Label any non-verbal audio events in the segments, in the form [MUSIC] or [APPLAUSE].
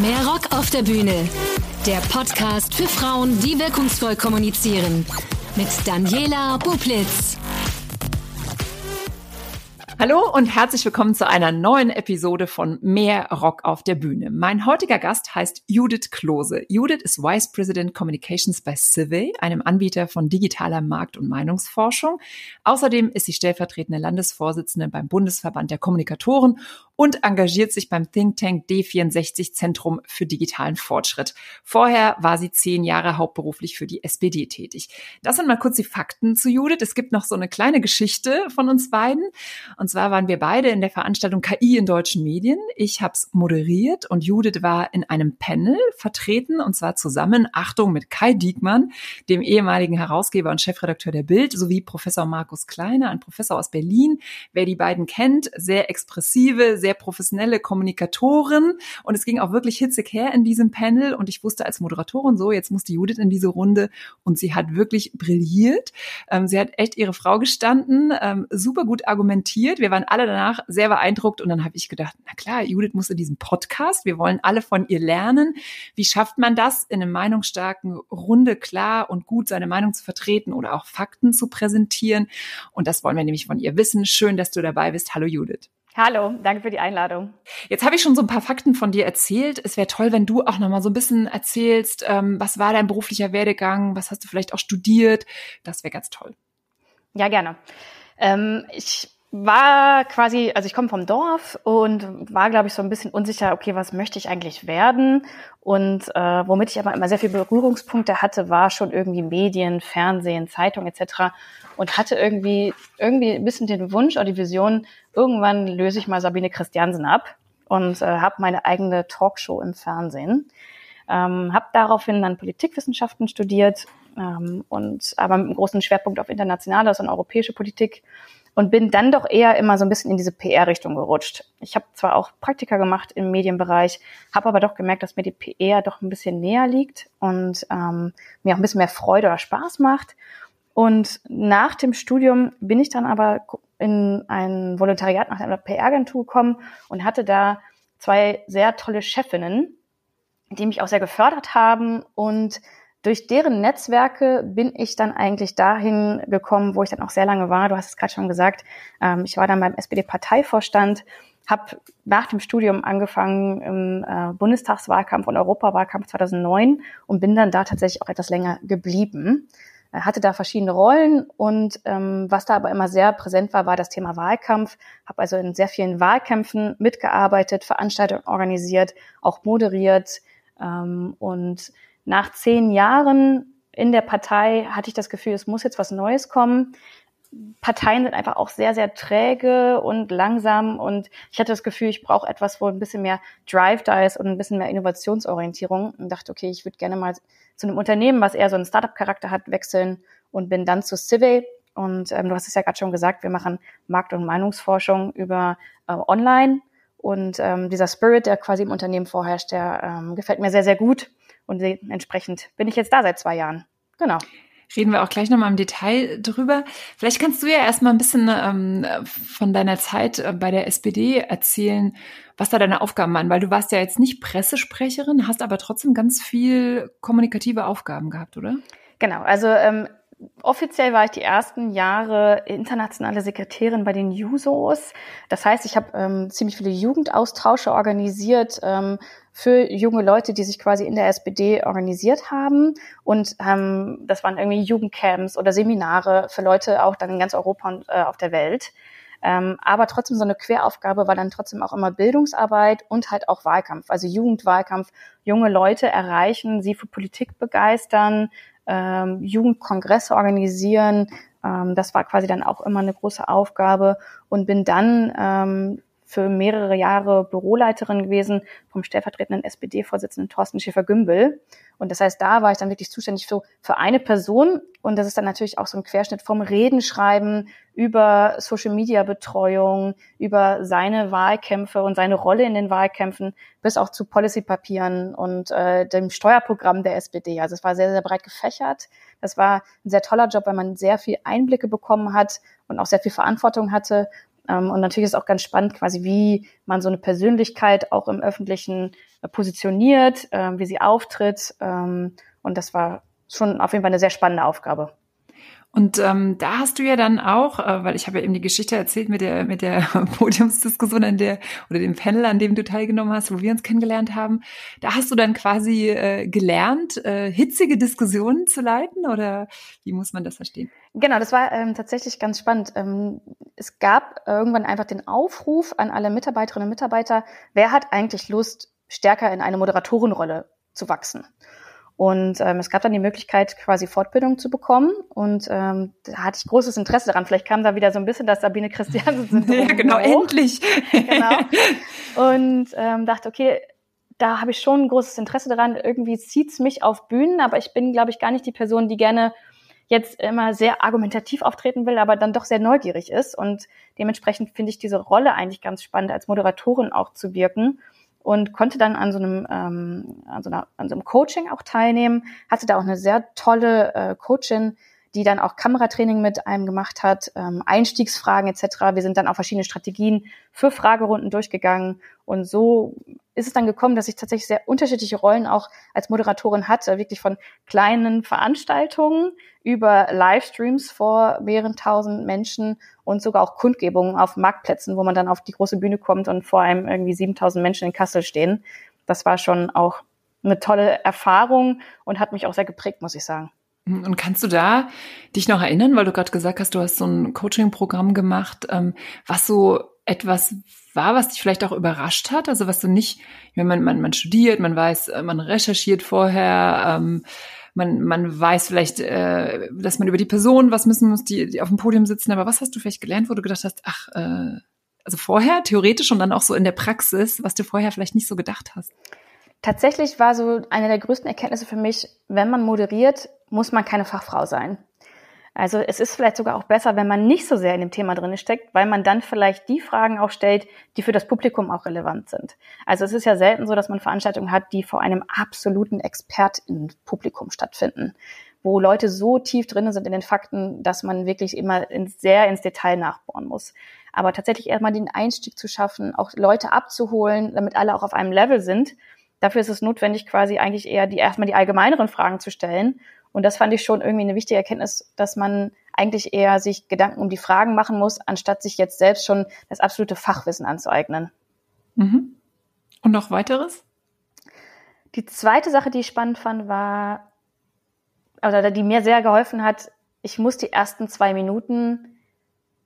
Mehr Rock auf der Bühne. Der Podcast für Frauen, die wirkungsvoll kommunizieren. Mit Daniela Bublitz. Hallo und herzlich willkommen zu einer neuen Episode von Mehr Rock auf der Bühne. Mein heutiger Gast heißt Judith Klose. Judith ist Vice President Communications bei Civey, einem Anbieter von digitaler Markt- und Meinungsforschung. Außerdem ist sie stellvertretende Landesvorsitzende beim Bundesverband der Kommunikatoren und engagiert sich beim Think Tank D64 Zentrum für digitalen Fortschritt. Vorher war sie zehn Jahre hauptberuflich für die SPD tätig. Das sind mal kurz die Fakten zu Judith. Es gibt noch so eine kleine Geschichte von uns beiden. Und zwar waren wir beide in der Veranstaltung KI in deutschen Medien. Ich habe es moderiert und Judith war in einem Panel vertreten und zwar zusammen, Achtung, mit Kai Diekmann, dem ehemaligen Herausgeber und Chefredakteur der Bild, sowie Professor Markus Kleiner, ein Professor aus Berlin. Wer die beiden kennt, sehr expressive, sehr sehr professionelle Kommunikatorin und es ging auch wirklich hitzig her in diesem Panel und ich wusste als Moderatorin so, jetzt muss Judith in diese Runde und sie hat wirklich brilliert. Ähm, sie hat echt ihre Frau gestanden, ähm, super gut argumentiert. Wir waren alle danach sehr beeindruckt und dann habe ich gedacht, na klar, Judith muss in diesem Podcast, wir wollen alle von ihr lernen. Wie schafft man das, in einem meinungsstarken Runde klar und gut seine Meinung zu vertreten oder auch Fakten zu präsentieren? Und das wollen wir nämlich von ihr wissen. Schön, dass du dabei bist. Hallo Judith. Hallo, danke für die Einladung. Jetzt habe ich schon so ein paar Fakten von dir erzählt. Es wäre toll, wenn du auch noch mal so ein bisschen erzählst, ähm, was war dein beruflicher Werdegang, was hast du vielleicht auch studiert. Das wäre ganz toll. Ja, gerne. Ähm, ich war quasi, also ich komme vom Dorf und war, glaube ich, so ein bisschen unsicher, okay, was möchte ich eigentlich werden? Und äh, womit ich aber immer sehr viele Berührungspunkte hatte, war schon irgendwie Medien, Fernsehen, Zeitung etc. Und hatte irgendwie irgendwie ein bisschen den Wunsch oder die Vision, irgendwann löse ich mal Sabine Christiansen ab und äh, habe meine eigene Talkshow im Fernsehen. Ähm, habe daraufhin dann Politikwissenschaften studiert ähm, und aber mit einem großen Schwerpunkt auf internationale und europäische Politik und bin dann doch eher immer so ein bisschen in diese PR-Richtung gerutscht. Ich habe zwar auch Praktika gemacht im Medienbereich, habe aber doch gemerkt, dass mir die PR doch ein bisschen näher liegt und ähm, mir auch ein bisschen mehr Freude oder Spaß macht. Und nach dem Studium bin ich dann aber in ein Volontariat nach einer PR-Agentur gekommen und hatte da zwei sehr tolle Chefinnen, die mich auch sehr gefördert haben und durch deren Netzwerke bin ich dann eigentlich dahin gekommen, wo ich dann auch sehr lange war. Du hast es gerade schon gesagt. Ähm, ich war dann beim SPD-Parteivorstand, habe nach dem Studium angefangen im äh, Bundestagswahlkampf und Europawahlkampf 2009 und bin dann da tatsächlich auch etwas länger geblieben. Äh, hatte da verschiedene Rollen und ähm, was da aber immer sehr präsent war, war das Thema Wahlkampf. Habe also in sehr vielen Wahlkämpfen mitgearbeitet, Veranstaltungen organisiert, auch moderiert ähm, und nach zehn Jahren in der Partei hatte ich das Gefühl, es muss jetzt was Neues kommen. Parteien sind einfach auch sehr, sehr träge und langsam. Und ich hatte das Gefühl, ich brauche etwas, wo ein bisschen mehr Drive da ist und ein bisschen mehr Innovationsorientierung. Und dachte, okay, ich würde gerne mal zu einem Unternehmen, was eher so einen Startup-Charakter hat, wechseln und bin dann zu Civey und ähm, du hast es ja gerade schon gesagt, wir machen Markt- und Meinungsforschung über äh, Online. Und ähm, dieser Spirit, der quasi im Unternehmen vorherrscht, der ähm, gefällt mir sehr, sehr gut und entsprechend bin ich jetzt da seit zwei Jahren. Genau. Reden wir auch gleich nochmal im Detail drüber. Vielleicht kannst du ja erstmal ein bisschen ähm, von deiner Zeit äh, bei der SPD erzählen, was da deine Aufgaben waren, weil du warst ja jetzt nicht Pressesprecherin, hast aber trotzdem ganz viel kommunikative Aufgaben gehabt, oder? Genau, also ähm, offiziell war ich die ersten Jahre internationale Sekretärin bei den Jusos. Das heißt, ich habe ähm, ziemlich viele Jugendaustausche organisiert ähm, für junge Leute, die sich quasi in der SPD organisiert haben. Und ähm, das waren irgendwie Jugendcamps oder Seminare für Leute auch dann in ganz Europa und äh, auf der Welt. Ähm, aber trotzdem so eine Queraufgabe war dann trotzdem auch immer Bildungsarbeit und halt auch Wahlkampf, also Jugendwahlkampf, junge Leute erreichen, sie für Politik begeistern, ähm, Jugendkongresse organisieren. Ähm, das war quasi dann auch immer eine große Aufgabe und bin dann ähm, für mehrere Jahre Büroleiterin gewesen vom stellvertretenden SPD-Vorsitzenden Thorsten Schäfer-Gümbel. Und das heißt, da war ich dann wirklich zuständig für, für eine Person. Und das ist dann natürlich auch so ein Querschnitt vom Redenschreiben über Social-Media-Betreuung, über seine Wahlkämpfe und seine Rolle in den Wahlkämpfen bis auch zu Policy-Papieren und äh, dem Steuerprogramm der SPD. Also es war sehr, sehr breit gefächert. Das war ein sehr toller Job, weil man sehr viel Einblicke bekommen hat und auch sehr viel Verantwortung hatte und natürlich ist auch ganz spannend, quasi, wie man so eine Persönlichkeit auch im Öffentlichen äh, positioniert, äh, wie sie auftritt. Ähm, und das war schon auf jeden Fall eine sehr spannende Aufgabe. Und ähm, da hast du ja dann auch, äh, weil ich habe ja eben die Geschichte erzählt mit der mit der [LAUGHS] Podiumsdiskussion an der oder dem Panel, an dem du teilgenommen hast, wo wir uns kennengelernt haben. Da hast du dann quasi äh, gelernt, äh, hitzige Diskussionen zu leiten oder wie muss man das verstehen? Genau, das war ähm, tatsächlich ganz spannend. Ähm, es gab irgendwann einfach den Aufruf an alle Mitarbeiterinnen und Mitarbeiter, wer hat eigentlich Lust, stärker in eine Moderatorenrolle zu wachsen? Und ähm, es gab dann die Möglichkeit, quasi Fortbildung zu bekommen. Und ähm, da hatte ich großes Interesse daran. Vielleicht kam da wieder so ein bisschen das Sabine Christiansen. [LAUGHS] ja, genau, hoch. endlich. [LAUGHS] genau. Und ähm, dachte, okay, da habe ich schon ein großes Interesse daran. Irgendwie zieht's mich auf Bühnen, aber ich bin, glaube ich, gar nicht die Person, die gerne jetzt immer sehr argumentativ auftreten will, aber dann doch sehr neugierig ist. Und dementsprechend finde ich diese Rolle eigentlich ganz spannend, als Moderatorin auch zu wirken und konnte dann an so einem, ähm, an so, einer, an so einem Coaching auch teilnehmen, hatte da auch eine sehr tolle äh, Coachin, die dann auch Kameratraining mit einem gemacht hat, ähm, Einstiegsfragen etc. Wir sind dann auch verschiedene Strategien für Fragerunden durchgegangen und so ist es dann gekommen, dass ich tatsächlich sehr unterschiedliche Rollen auch als Moderatorin hatte, wirklich von kleinen Veranstaltungen über Livestreams vor mehreren tausend Menschen und sogar auch Kundgebungen auf Marktplätzen, wo man dann auf die große Bühne kommt und vor einem irgendwie 7000 Menschen in Kassel stehen. Das war schon auch eine tolle Erfahrung und hat mich auch sehr geprägt, muss ich sagen. Und kannst du da dich noch erinnern, weil du gerade gesagt hast, du hast so ein Coaching-Programm gemacht, ähm, was so etwas war, was dich vielleicht auch überrascht hat? Also was du nicht, wenn man, man, man studiert, man weiß, äh, man recherchiert vorher, ähm, man, man weiß vielleicht, äh, dass man über die Person was müssen muss, die, die auf dem Podium sitzen, aber was hast du vielleicht gelernt, wo du gedacht hast, ach, äh, also vorher theoretisch und dann auch so in der Praxis, was du vorher vielleicht nicht so gedacht hast? Tatsächlich war so eine der größten Erkenntnisse für mich, wenn man moderiert, muss man keine Fachfrau sein. Also es ist vielleicht sogar auch besser, wenn man nicht so sehr in dem Thema drin steckt, weil man dann vielleicht die Fragen auch stellt, die für das Publikum auch relevant sind. Also es ist ja selten so, dass man Veranstaltungen hat, die vor einem absoluten Expertinnenpublikum stattfinden, wo Leute so tief drin sind in den Fakten, dass man wirklich immer in, sehr ins Detail nachbohren muss. Aber tatsächlich erstmal den Einstieg zu schaffen, auch Leute abzuholen, damit alle auch auf einem Level sind. Dafür ist es notwendig, quasi eigentlich eher die erstmal die allgemeineren Fragen zu stellen und das fand ich schon irgendwie eine wichtige Erkenntnis, dass man eigentlich eher sich Gedanken um die Fragen machen muss, anstatt sich jetzt selbst schon das absolute Fachwissen anzueignen. Mhm. Und noch weiteres? Die zweite Sache, die ich spannend fand, war, oder die mir sehr geholfen hat, ich muss die ersten zwei Minuten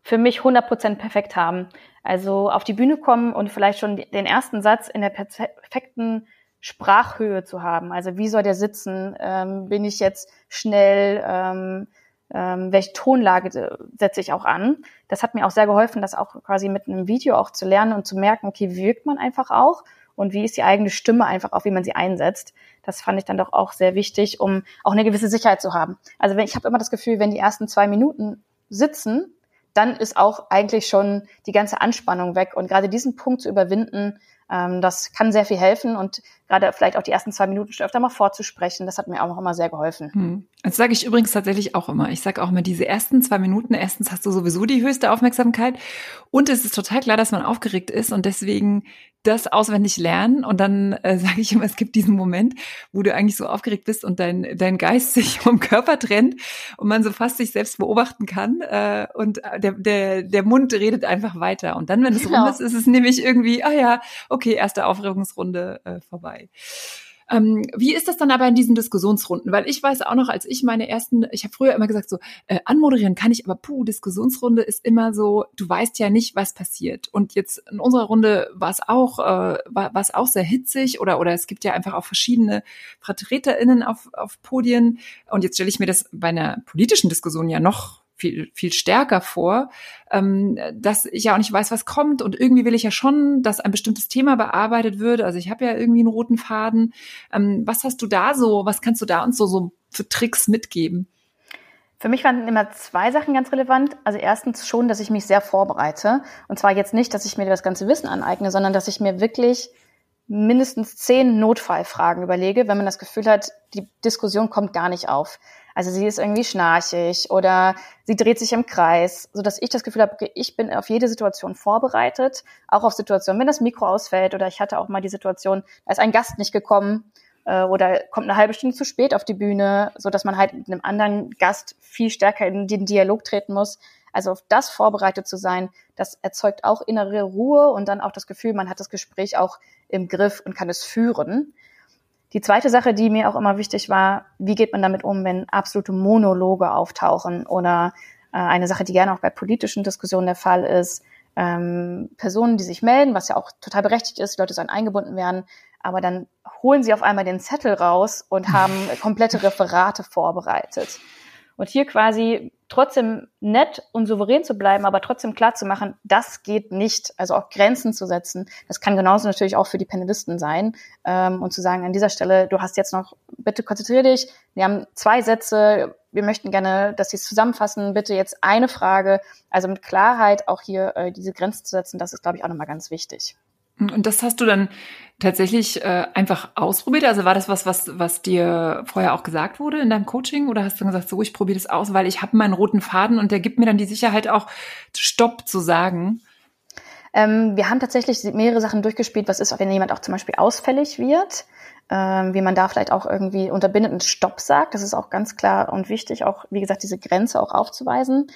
für mich 100% perfekt haben. Also auf die Bühne kommen und vielleicht schon den ersten Satz in der perfekten Sprachhöhe zu haben. Also wie soll der sitzen? Ähm, bin ich jetzt schnell? Ähm, ähm, welche Tonlage setze ich auch an? Das hat mir auch sehr geholfen, das auch quasi mit einem Video auch zu lernen und zu merken, okay, wie wirkt man einfach auch und wie ist die eigene Stimme einfach auch, wie man sie einsetzt. Das fand ich dann doch auch sehr wichtig, um auch eine gewisse Sicherheit zu haben. Also wenn, ich habe immer das Gefühl, wenn die ersten zwei Minuten sitzen, dann ist auch eigentlich schon die ganze Anspannung weg. Und gerade diesen Punkt zu überwinden, ähm, das kann sehr viel helfen und gerade vielleicht auch die ersten zwei Minuten schon öfter mal vorzusprechen, das hat mir auch noch immer sehr geholfen. Hm. Das sage ich übrigens tatsächlich auch immer. Ich sage auch immer, diese ersten zwei Minuten, erstens hast du sowieso die höchste Aufmerksamkeit und es ist total klar, dass man aufgeregt ist und deswegen das auswendig lernen und dann äh, [LAUGHS] sage ich immer, es gibt diesen Moment, wo du eigentlich so aufgeregt bist und dein, dein Geist [LAUGHS] sich vom Körper trennt und man so fast sich selbst beobachten kann äh, und der, der, der Mund redet einfach weiter. Und dann, wenn es genau. rum ist, ist es nämlich irgendwie, ah ja, okay, erste Aufregungsrunde äh, vorbei. Ähm, wie ist das dann aber in diesen Diskussionsrunden? Weil ich weiß auch noch, als ich meine ersten, ich habe früher immer gesagt, so äh, anmoderieren kann ich, aber puh, Diskussionsrunde ist immer so, du weißt ja nicht, was passiert. Und jetzt in unserer Runde war es auch, äh, war es auch sehr hitzig oder oder es gibt ja einfach auch verschiedene VertreterInnen auf, auf Podien. Und jetzt stelle ich mir das bei einer politischen Diskussion ja noch viel, viel stärker vor, ähm, dass ich ja auch nicht weiß, was kommt. Und irgendwie will ich ja schon, dass ein bestimmtes Thema bearbeitet wird. Also ich habe ja irgendwie einen roten Faden. Ähm, was hast du da so, was kannst du da uns so, so für Tricks mitgeben? Für mich waren immer zwei Sachen ganz relevant. Also erstens schon, dass ich mich sehr vorbereite. Und zwar jetzt nicht, dass ich mir das ganze Wissen aneigne, sondern dass ich mir wirklich mindestens zehn Notfallfragen überlege, wenn man das Gefühl hat, die Diskussion kommt gar nicht auf. Also sie ist irgendwie schnarchig oder sie dreht sich im Kreis, so dass ich das Gefühl habe, okay, ich bin auf jede Situation vorbereitet, auch auf Situationen, wenn das Mikro ausfällt oder ich hatte auch mal die Situation, da ist ein Gast nicht gekommen äh, oder kommt eine halbe Stunde zu spät auf die Bühne, so dass man halt mit einem anderen Gast viel stärker in den Dialog treten muss. Also auf das vorbereitet zu sein, das erzeugt auch innere Ruhe und dann auch das Gefühl, man hat das Gespräch auch im Griff und kann es führen. Die zweite Sache, die mir auch immer wichtig war, wie geht man damit um, wenn absolute Monologe auftauchen oder äh, eine Sache, die gerne auch bei politischen Diskussionen der Fall ist, ähm, Personen, die sich melden, was ja auch total berechtigt ist, die Leute sollen eingebunden werden, aber dann holen sie auf einmal den Zettel raus und haben [LAUGHS] komplette Referate vorbereitet. Und hier quasi trotzdem nett und souverän zu bleiben, aber trotzdem klar zu machen, das geht nicht. Also auch Grenzen zu setzen. Das kann genauso natürlich auch für die Panelisten sein. Ähm, und zu sagen, an dieser Stelle, du hast jetzt noch, bitte konzentrier dich. Wir haben zwei Sätze. Wir möchten gerne, dass Sie es zusammenfassen. Bitte jetzt eine Frage. Also mit Klarheit auch hier äh, diese Grenzen zu setzen, das ist, glaube ich, auch nochmal ganz wichtig. Und das hast du dann tatsächlich äh, einfach ausprobiert? Also war das was, was, was dir vorher auch gesagt wurde in deinem Coaching? Oder hast du gesagt, so, ich probiere das aus, weil ich habe meinen roten Faden und der gibt mir dann die Sicherheit auch, Stopp zu sagen? Ähm, wir haben tatsächlich mehrere Sachen durchgespielt. Was ist, wenn jemand auch zum Beispiel ausfällig wird? Ähm, wie man da vielleicht auch irgendwie unterbindet und Stopp sagt. Das ist auch ganz klar und wichtig, auch, wie gesagt, diese Grenze auch aufzuweisen.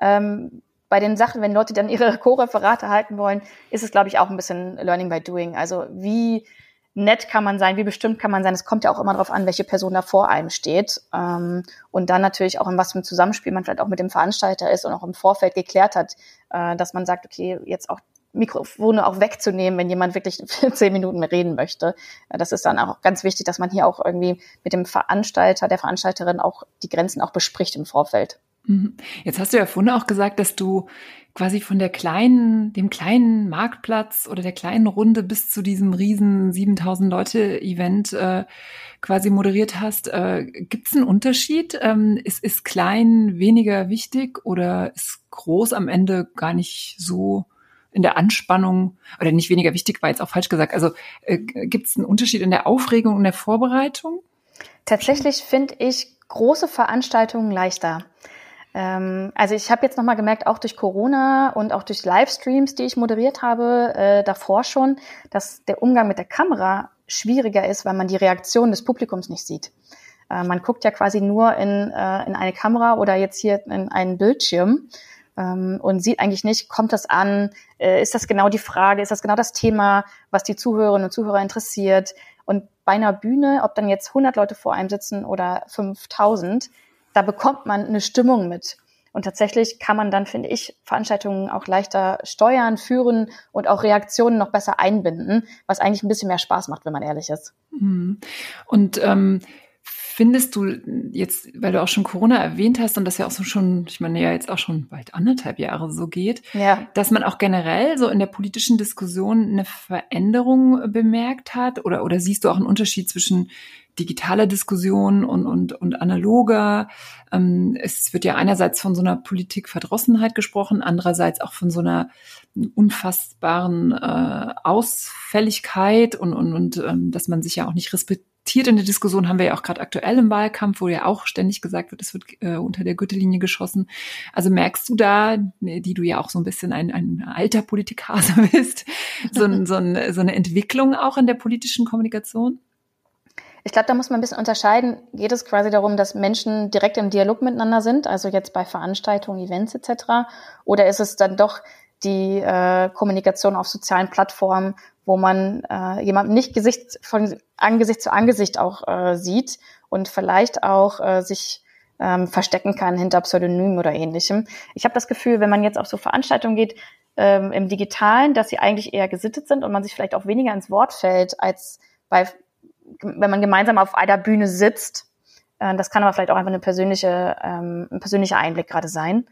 Ähm, bei den Sachen, wenn Leute dann ihre [LAUGHS] Co-Referate halten wollen, ist es, glaube ich, auch ein bisschen Learning by Doing. Also wie nett kann man sein, wie bestimmt kann man sein. Es kommt ja auch immer darauf an, welche Person da vor einem steht. Ähm, und dann natürlich auch in was für einem Zusammenspiel man vielleicht auch mit dem Veranstalter ist und auch im Vorfeld geklärt hat, äh, dass man sagt, okay, jetzt auch Mikrofone auch wegzunehmen, wenn jemand wirklich [LAUGHS] zehn Minuten reden möchte. Das ist dann auch ganz wichtig, dass man hier auch irgendwie mit dem Veranstalter, der Veranstalterin auch die Grenzen auch bespricht im Vorfeld. Mhm. Jetzt hast du ja vorhin auch gesagt, dass du quasi von der kleinen, dem kleinen Marktplatz oder der kleinen Runde bis zu diesem riesen 7000 Leute Event äh, quasi moderiert hast. Äh, Gibt es einen Unterschied? Ähm, ist, ist klein weniger wichtig oder ist groß am Ende gar nicht so in der Anspannung oder nicht weniger wichtig, war jetzt auch falsch gesagt. Also äh, gibt es einen Unterschied in der Aufregung und der Vorbereitung? Tatsächlich finde ich große Veranstaltungen leichter. Ähm, also ich habe jetzt nochmal gemerkt, auch durch Corona und auch durch Livestreams, die ich moderiert habe, äh, davor schon, dass der Umgang mit der Kamera schwieriger ist, weil man die Reaktion des Publikums nicht sieht. Äh, man guckt ja quasi nur in, äh, in eine Kamera oder jetzt hier in einen Bildschirm ähm, und sieht eigentlich nicht, kommt das an, äh, ist das genau die Frage, ist das genau das Thema, was die Zuhörerinnen und Zuhörer interessiert. Und bei einer Bühne, ob dann jetzt 100 Leute vor einem sitzen oder 5000, da bekommt man eine Stimmung mit. Und tatsächlich kann man dann, finde ich, Veranstaltungen auch leichter steuern, führen und auch Reaktionen noch besser einbinden, was eigentlich ein bisschen mehr Spaß macht, wenn man ehrlich ist. Mhm. Und ähm, Findest du jetzt, weil du auch schon Corona erwähnt hast und das ja auch so schon, ich meine ja jetzt auch schon bald anderthalb Jahre so geht, ja. dass man auch generell so in der politischen Diskussion eine Veränderung bemerkt hat oder, oder siehst du auch einen Unterschied zwischen digitaler Diskussion und, und, und analoger? Ähm, es wird ja einerseits von so einer Politikverdrossenheit gesprochen, andererseits auch von so einer unfassbaren äh, Ausfälligkeit und, und, und ähm, dass man sich ja auch nicht respektiert in der Diskussion, haben wir ja auch gerade aktuell im Wahlkampf, wo ja auch ständig gesagt wird, es wird äh, unter der Gürtellinie geschossen. Also merkst du da, die du ja auch so ein bisschen ein, ein alter Politikhase [LAUGHS] bist, so, so, ein, so eine Entwicklung auch in der politischen Kommunikation? Ich glaube, da muss man ein bisschen unterscheiden. Geht es quasi darum, dass Menschen direkt im Dialog miteinander sind, also jetzt bei Veranstaltungen, Events etc., oder ist es dann doch die äh, Kommunikation auf sozialen Plattformen, wo man äh, jemanden nicht Gesicht von Angesicht zu Angesicht auch äh, sieht und vielleicht auch äh, sich ähm, verstecken kann hinter Pseudonymen oder ähnlichem. Ich habe das Gefühl, wenn man jetzt auf so Veranstaltungen geht ähm, im Digitalen, dass sie eigentlich eher gesittet sind und man sich vielleicht auch weniger ins Wort fällt, als bei, wenn man gemeinsam auf einer Bühne sitzt. Äh, das kann aber vielleicht auch einfach eine persönliche, ähm, ein persönlicher Einblick gerade sein.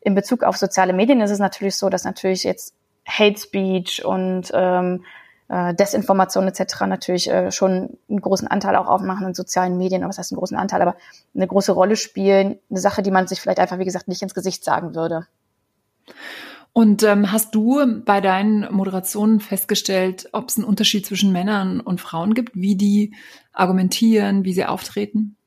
In Bezug auf soziale Medien ist es natürlich so, dass natürlich jetzt Hate Speech und ähm, äh, Desinformation etc. natürlich äh, schon einen großen Anteil auch aufmachen in sozialen Medien, aber was heißt einen großen Anteil, aber eine große Rolle spielen, eine Sache, die man sich vielleicht einfach, wie gesagt, nicht ins Gesicht sagen würde. Und ähm, hast du bei deinen Moderationen festgestellt, ob es einen Unterschied zwischen Männern und Frauen gibt, wie die argumentieren, wie sie auftreten?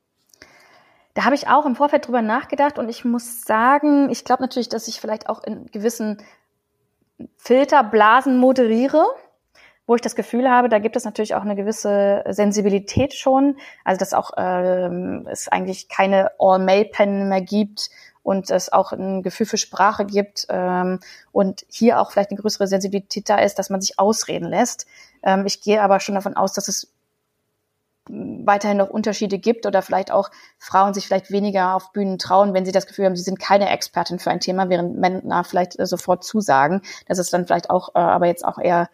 Da habe ich auch im Vorfeld drüber nachgedacht und ich muss sagen, ich glaube natürlich, dass ich vielleicht auch in gewissen Filterblasen moderiere, wo ich das Gefühl habe, da gibt es natürlich auch eine gewisse Sensibilität schon. Also dass auch ähm, es eigentlich keine All-Mail-Pen mehr gibt und es auch ein Gefühl für Sprache gibt ähm, und hier auch vielleicht eine größere Sensibilität da ist, dass man sich ausreden lässt. Ähm, ich gehe aber schon davon aus, dass es weiterhin noch Unterschiede gibt oder vielleicht auch Frauen sich vielleicht weniger auf Bühnen trauen, wenn sie das Gefühl haben, sie sind keine Expertin für ein Thema, während Männer vielleicht äh, sofort zusagen. Das ist dann vielleicht auch, äh, aber jetzt auch eher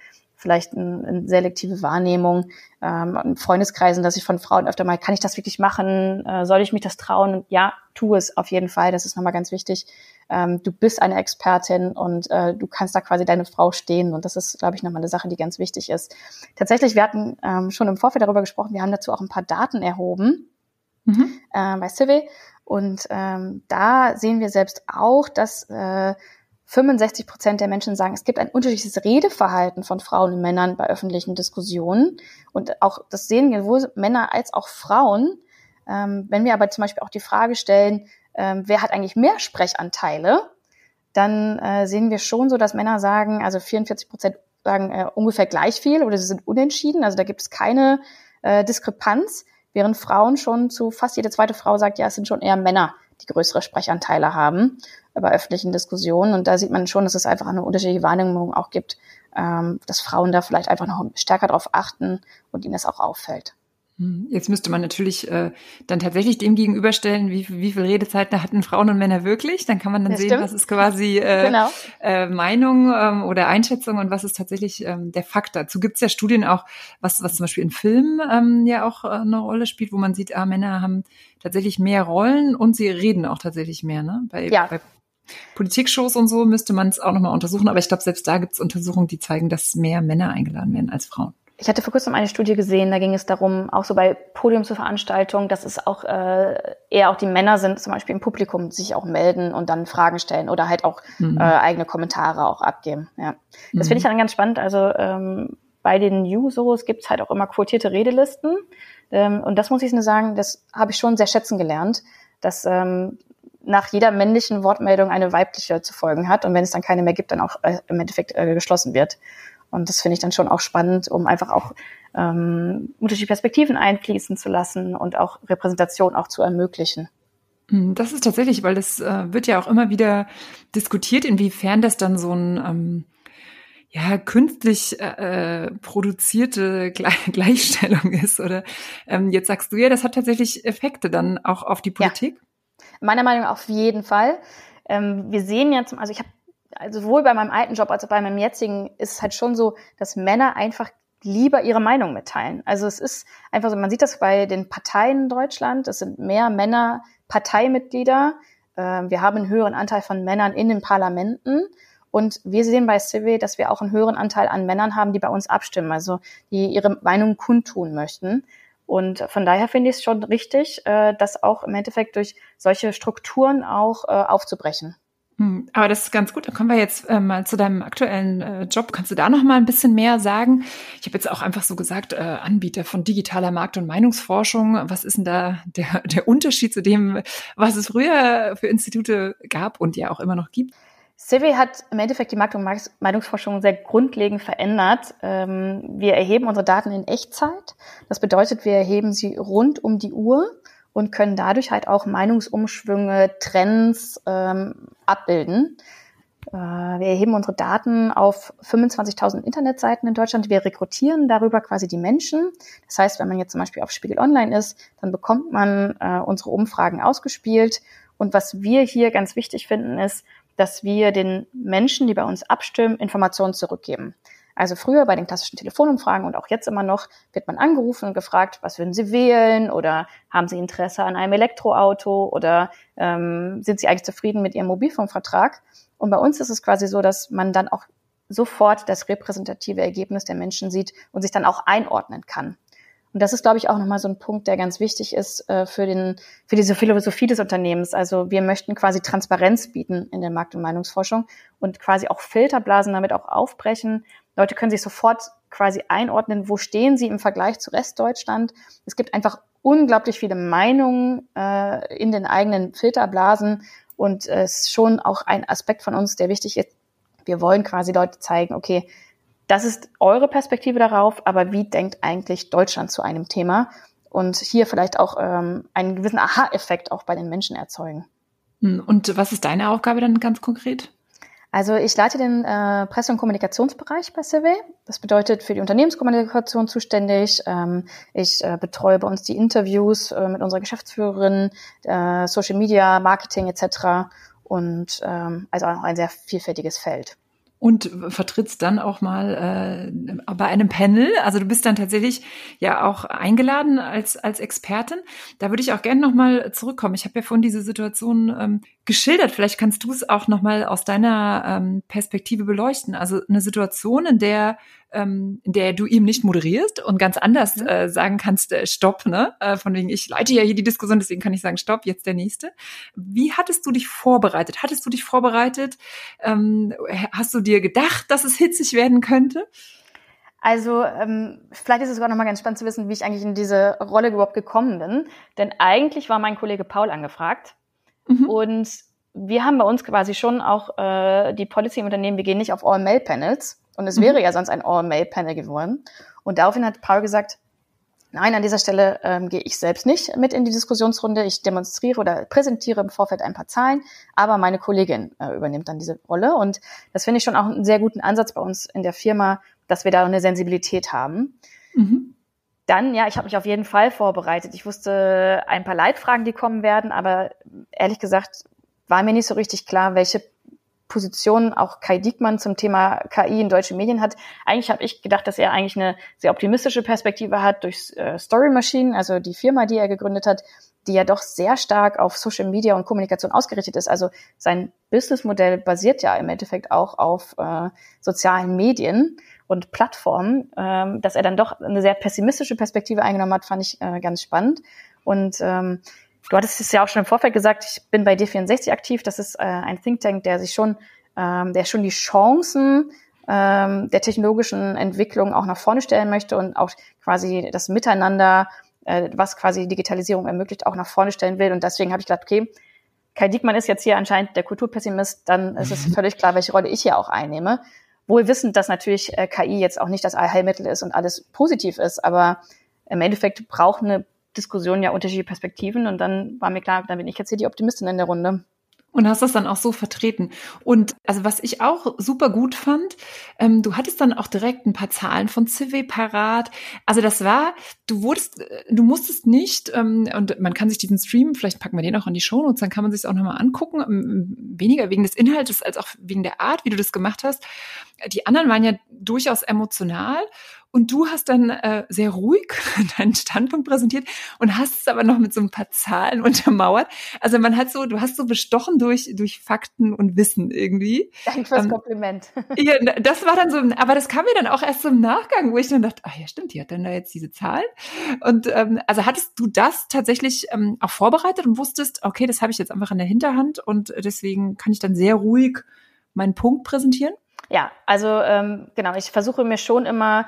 vielleicht eine ein selektive Wahrnehmung ähm, in Freundeskreisen, dass ich von Frauen öfter mal, kann ich das wirklich machen? Äh, soll ich mich das trauen? Ja, tu es auf jeden Fall. Das ist nochmal ganz wichtig. Ähm, du bist eine Expertin und äh, du kannst da quasi deine Frau stehen. Und das ist, glaube ich, nochmal eine Sache, die ganz wichtig ist. Tatsächlich, wir hatten ähm, schon im Vorfeld darüber gesprochen, wir haben dazu auch ein paar Daten erhoben mhm. äh, bei Civi. Und ähm, da sehen wir selbst auch, dass äh, 65 Prozent der Menschen sagen, es gibt ein unterschiedliches Redeverhalten von Frauen und Männern bei öffentlichen Diskussionen. Und auch das sehen wir sowohl Männer als auch Frauen. Ähm, wenn wir aber zum Beispiel auch die Frage stellen, ähm, wer hat eigentlich mehr Sprechanteile, dann äh, sehen wir schon so, dass Männer sagen, also 44 Prozent sagen äh, ungefähr gleich viel oder sie sind unentschieden. Also da gibt es keine äh, Diskrepanz, während Frauen schon zu fast jede zweite Frau sagt, ja, es sind schon eher Männer, die größere Sprechanteile haben bei öffentlichen Diskussionen. Und da sieht man schon, dass es einfach eine unterschiedliche Wahrnehmung auch gibt, ähm, dass Frauen da vielleicht einfach noch stärker darauf achten und ihnen das auch auffällt. Hm, jetzt müsste man natürlich äh, dann tatsächlich dem gegenüberstellen, wie, wie viel Redezeit hatten Frauen und Männer wirklich. Dann kann man dann das sehen, stimmt. was ist quasi äh, genau. äh, Meinung ähm, oder Einschätzung und was ist tatsächlich ähm, der Fakt. Dazu gibt es ja Studien auch, was, was zum Beispiel in Filmen ähm, ja auch äh, eine Rolle spielt, wo man sieht, ah, Männer haben tatsächlich mehr Rollen und sie reden auch tatsächlich mehr. Ne? Bei, ja. bei Politikshows und so müsste man es auch nochmal untersuchen, aber ich glaube, selbst da gibt es Untersuchungen, die zeigen, dass mehr Männer eingeladen werden als Frauen. Ich hatte vor kurzem eine Studie gesehen, da ging es darum, auch so bei Podium zur Veranstaltung, dass es auch äh, eher auch die Männer sind, zum Beispiel im Publikum, sich auch melden und dann Fragen stellen oder halt auch mhm. äh, eigene Kommentare auch abgeben. Ja. Das mhm. finde ich dann ganz spannend. Also ähm, bei den Jusos gibt es halt auch immer quotierte Redelisten. Ähm, und das muss ich nur sagen, das habe ich schon sehr schätzen gelernt, dass ähm, nach jeder männlichen Wortmeldung eine weibliche zu folgen hat und wenn es dann keine mehr gibt, dann auch äh, im Endeffekt äh, geschlossen wird. Und das finde ich dann schon auch spannend, um einfach auch ähm, unterschiedliche Perspektiven einfließen zu lassen und auch Repräsentation auch zu ermöglichen. Hm, das ist tatsächlich, weil das äh, wird ja auch immer wieder diskutiert, inwiefern das dann so ein ähm, ja künstlich äh, äh produzierte [LAUGHS] Gleichstellung ist. Oder ähm, jetzt sagst du ja, das hat tatsächlich Effekte dann auch auf die Politik. Ja. Meiner Meinung nach auf jeden Fall. Ähm, wir sehen ja zum, also ich habe also sowohl bei meinem alten Job als auch bei meinem jetzigen ist es halt schon so, dass Männer einfach lieber ihre Meinung mitteilen. Also es ist einfach so, man sieht das bei den Parteien in Deutschland, es sind mehr Männer Parteimitglieder. Ähm, wir haben einen höheren Anteil von Männern in den Parlamenten. Und wir sehen bei Civi, dass wir auch einen höheren Anteil an Männern haben, die bei uns abstimmen, also die ihre Meinung kundtun möchten. Und von daher finde ich es schon richtig, äh, das auch im Endeffekt durch solche Strukturen auch äh, aufzubrechen. Hm, aber das ist ganz gut. Dann kommen wir jetzt äh, mal zu deinem aktuellen äh, Job. Kannst du da noch mal ein bisschen mehr sagen? Ich habe jetzt auch einfach so gesagt, äh, Anbieter von digitaler Markt- und Meinungsforschung. Was ist denn da der, der Unterschied zu dem, was es früher für Institute gab und ja auch immer noch gibt? Civi hat im Endeffekt die Markt- und Meinungsforschung sehr grundlegend verändert. Ähm, wir erheben unsere Daten in Echtzeit. Das bedeutet, wir erheben sie rund um die Uhr und können dadurch halt auch Meinungsumschwünge, Trends ähm, abbilden. Äh, wir erheben unsere Daten auf 25.000 Internetseiten in Deutschland. Wir rekrutieren darüber quasi die Menschen. Das heißt, wenn man jetzt zum Beispiel auf Spiegel Online ist, dann bekommt man äh, unsere Umfragen ausgespielt. Und was wir hier ganz wichtig finden, ist, dass wir den Menschen, die bei uns abstimmen, Informationen zurückgeben. Also früher bei den klassischen Telefonumfragen und auch jetzt immer noch wird man angerufen und gefragt, was würden Sie wählen oder haben Sie Interesse an einem Elektroauto oder ähm, sind Sie eigentlich zufrieden mit Ihrem Mobilfunkvertrag? Und bei uns ist es quasi so, dass man dann auch sofort das repräsentative Ergebnis der Menschen sieht und sich dann auch einordnen kann. Und das ist, glaube ich, auch nochmal so ein Punkt, der ganz wichtig ist äh, für, den, für diese Philosophie des Unternehmens. Also wir möchten quasi Transparenz bieten in der Markt- und Meinungsforschung und quasi auch Filterblasen damit auch aufbrechen. Leute können sich sofort quasi einordnen, wo stehen sie im Vergleich zu Restdeutschland. Es gibt einfach unglaublich viele Meinungen äh, in den eigenen Filterblasen und es ist schon auch ein Aspekt von uns, der wichtig ist. Wir wollen quasi Leute zeigen, okay, das ist eure Perspektive darauf, aber wie denkt eigentlich Deutschland zu einem Thema? Und hier vielleicht auch ähm, einen gewissen Aha-Effekt auch bei den Menschen erzeugen. Hm, und was ist deine Aufgabe dann ganz konkret? Also ich leite den äh, Presse- und Kommunikationsbereich bei Survey. Das bedeutet für die Unternehmenskommunikation zuständig. Ähm, ich äh, betreue bei uns die Interviews äh, mit unserer Geschäftsführerin, äh, Social Media, Marketing etc. Und ähm, also auch ein sehr vielfältiges Feld und vertrittst dann auch mal äh, bei einem Panel. Also du bist dann tatsächlich ja auch eingeladen als als Expertin. Da würde ich auch gerne noch mal zurückkommen. Ich habe ja vorhin diese Situation ähm, geschildert. Vielleicht kannst du es auch noch mal aus deiner ähm, Perspektive beleuchten. Also eine Situation, in der ähm, in der du ihm nicht moderierst und ganz anders mhm. äh, sagen kannst, äh, stopp, ne? Äh, von wegen, ich leite ja hier die Diskussion, deswegen kann ich sagen, stopp, jetzt der nächste. Wie hattest du dich vorbereitet? Hattest du dich vorbereitet? Ähm, hast du dir gedacht, dass es hitzig werden könnte? Also ähm, vielleicht ist es sogar noch mal ganz spannend zu wissen, wie ich eigentlich in diese Rolle überhaupt gekommen bin. Denn eigentlich war mein Kollege Paul angefragt mhm. und wir haben bei uns quasi schon auch äh, die Policy im Unternehmen, wir gehen nicht auf All-Mail-Panels, und es mhm. wäre ja sonst ein All-Mail-Panel geworden. Und daraufhin hat Paul gesagt, nein, an dieser Stelle ähm, gehe ich selbst nicht mit in die Diskussionsrunde. Ich demonstriere oder präsentiere im Vorfeld ein paar Zahlen, aber meine Kollegin äh, übernimmt dann diese Rolle. Und das finde ich schon auch einen sehr guten Ansatz bei uns in der Firma, dass wir da eine Sensibilität haben. Mhm. Dann, ja, ich habe mich auf jeden Fall vorbereitet. Ich wusste ein paar Leitfragen, die kommen werden, aber ehrlich gesagt war mir nicht so richtig klar, welche Position auch Kai Diekmann zum Thema KI in deutschen Medien hat. Eigentlich habe ich gedacht, dass er eigentlich eine sehr optimistische Perspektive hat durch äh, Story Machine, also die Firma, die er gegründet hat, die ja doch sehr stark auf Social Media und Kommunikation ausgerichtet ist. Also sein Businessmodell basiert ja im Endeffekt auch auf äh, sozialen Medien und Plattformen. Ähm, dass er dann doch eine sehr pessimistische Perspektive eingenommen hat, fand ich äh, ganz spannend. Und ähm, Du hattest es ja auch schon im Vorfeld gesagt, ich bin bei D64 aktiv. Das ist äh, ein Think Tank, der sich schon, ähm, der schon die Chancen ähm, der technologischen Entwicklung auch nach vorne stellen möchte und auch quasi das Miteinander, äh, was quasi Digitalisierung ermöglicht, auch nach vorne stellen will. Und deswegen habe ich gedacht, okay, Kai Diekmann ist jetzt hier anscheinend der Kulturpessimist, dann ist es [LAUGHS] völlig klar, welche Rolle ich hier auch einnehme. Wohl wissend, dass natürlich äh, KI jetzt auch nicht das Allheilmittel ist und alles positiv ist, aber im Endeffekt braucht eine Diskussion ja unterschiedliche Perspektiven und dann war mir klar, dann bin ich jetzt hier die Optimistin in der Runde. Und hast das dann auch so vertreten. Und also was ich auch super gut fand, ähm, du hattest dann auch direkt ein paar Zahlen von Civi parat. Also das war, du wurdest, du musstest nicht, ähm, und man kann sich diesen Stream, vielleicht packen wir den auch in die Show Notes, dann kann man sich auch nochmal angucken, weniger wegen des Inhaltes als auch wegen der Art, wie du das gemacht hast. Die anderen waren ja durchaus emotional und du hast dann äh, sehr ruhig [LAUGHS] deinen Standpunkt präsentiert und hast es aber noch mit so ein paar Zahlen [LAUGHS] untermauert. Also man hat so, du hast so bestochen durch, durch Fakten und Wissen irgendwie. Danke fürs ähm, Kompliment. [LAUGHS] Ja, das war dann so, aber das kam mir dann auch erst im Nachgang, wo ich dann dachte, ach ja, stimmt, die hat dann da jetzt diese Zahlen. Und ähm, also hattest du das tatsächlich ähm, auch vorbereitet und wusstest, okay, das habe ich jetzt einfach in der Hinterhand und deswegen kann ich dann sehr ruhig meinen Punkt präsentieren? Ja, also ähm, genau, ich versuche mir schon immer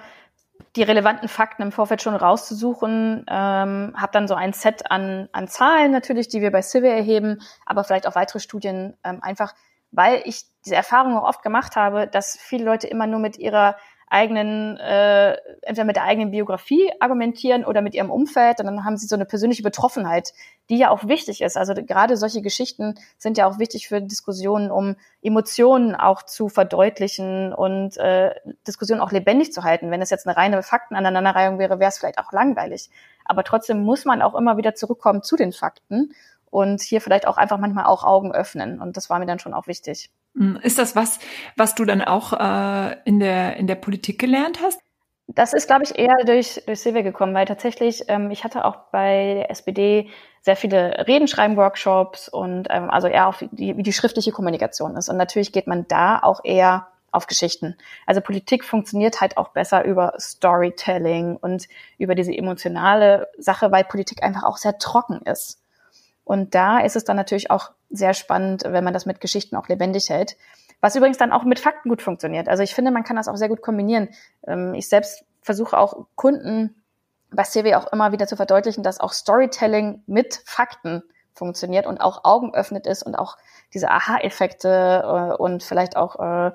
die relevanten Fakten im Vorfeld schon rauszusuchen, ähm, habe dann so ein Set an, an Zahlen natürlich, die wir bei Civil erheben, aber vielleicht auch weitere Studien ähm, einfach, weil ich diese Erfahrung auch oft gemacht habe, dass viele Leute immer nur mit ihrer eigenen, äh, entweder mit der eigenen Biografie argumentieren oder mit ihrem Umfeld. Und dann haben sie so eine persönliche Betroffenheit, die ja auch wichtig ist. Also gerade solche Geschichten sind ja auch wichtig für Diskussionen, um Emotionen auch zu verdeutlichen und äh, Diskussionen auch lebendig zu halten. Wenn es jetzt eine reine Faktenaneinanderreihung wäre, wäre es vielleicht auch langweilig. Aber trotzdem muss man auch immer wieder zurückkommen zu den Fakten und hier vielleicht auch einfach manchmal auch Augen öffnen. Und das war mir dann schon auch wichtig. Hm, ist das was, was du dann auch äh, in, der, in der Politik gelernt hast? Das ist, glaube ich, eher durch, durch Silvia gekommen, weil tatsächlich, ähm, ich hatte auch bei der SPD sehr viele Redenschreiben-Workshops und ähm, also eher auf die, wie die schriftliche Kommunikation ist. Und natürlich geht man da auch eher auf Geschichten. Also Politik funktioniert halt auch besser über Storytelling und über diese emotionale Sache, weil Politik einfach auch sehr trocken ist. Und da ist es dann natürlich auch sehr spannend, wenn man das mit Geschichten auch lebendig hält. Was übrigens dann auch mit Fakten gut funktioniert. Also ich finde, man kann das auch sehr gut kombinieren. Ähm, ich selbst versuche auch Kunden bei CW auch immer wieder zu verdeutlichen, dass auch Storytelling mit Fakten funktioniert und auch Augen öffnet ist und auch diese Aha-Effekte äh, und vielleicht auch äh,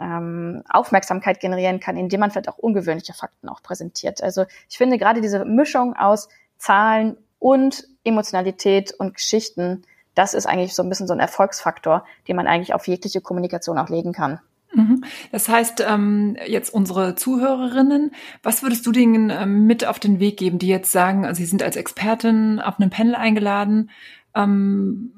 ähm, Aufmerksamkeit generieren kann, indem man vielleicht auch ungewöhnliche Fakten auch präsentiert. Also ich finde gerade diese Mischung aus Zahlen und Emotionalität und Geschichten, das ist eigentlich so ein bisschen so ein Erfolgsfaktor, den man eigentlich auf jegliche Kommunikation auch legen kann. Mhm. Das heißt, ähm, jetzt unsere Zuhörerinnen, was würdest du denen ähm, mit auf den Weg geben, die jetzt sagen, sie sind als Expertin auf einem Panel eingeladen, ähm,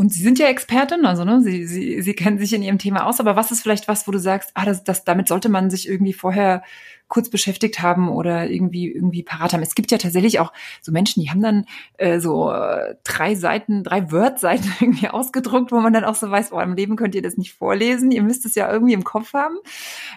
und Sie sind ja Expertin, also ne, Sie, Sie, Sie kennen sich in Ihrem Thema aus, aber was ist vielleicht was, wo du sagst, ah, das, das, damit sollte man sich irgendwie vorher kurz beschäftigt haben oder irgendwie irgendwie parat haben. Es gibt ja tatsächlich auch so Menschen, die haben dann äh, so äh, drei Seiten, drei Word-Seiten [LAUGHS] irgendwie ausgedruckt, wo man dann auch so weiß, oh, im Leben könnt ihr das nicht vorlesen, ihr müsst es ja irgendwie im Kopf haben.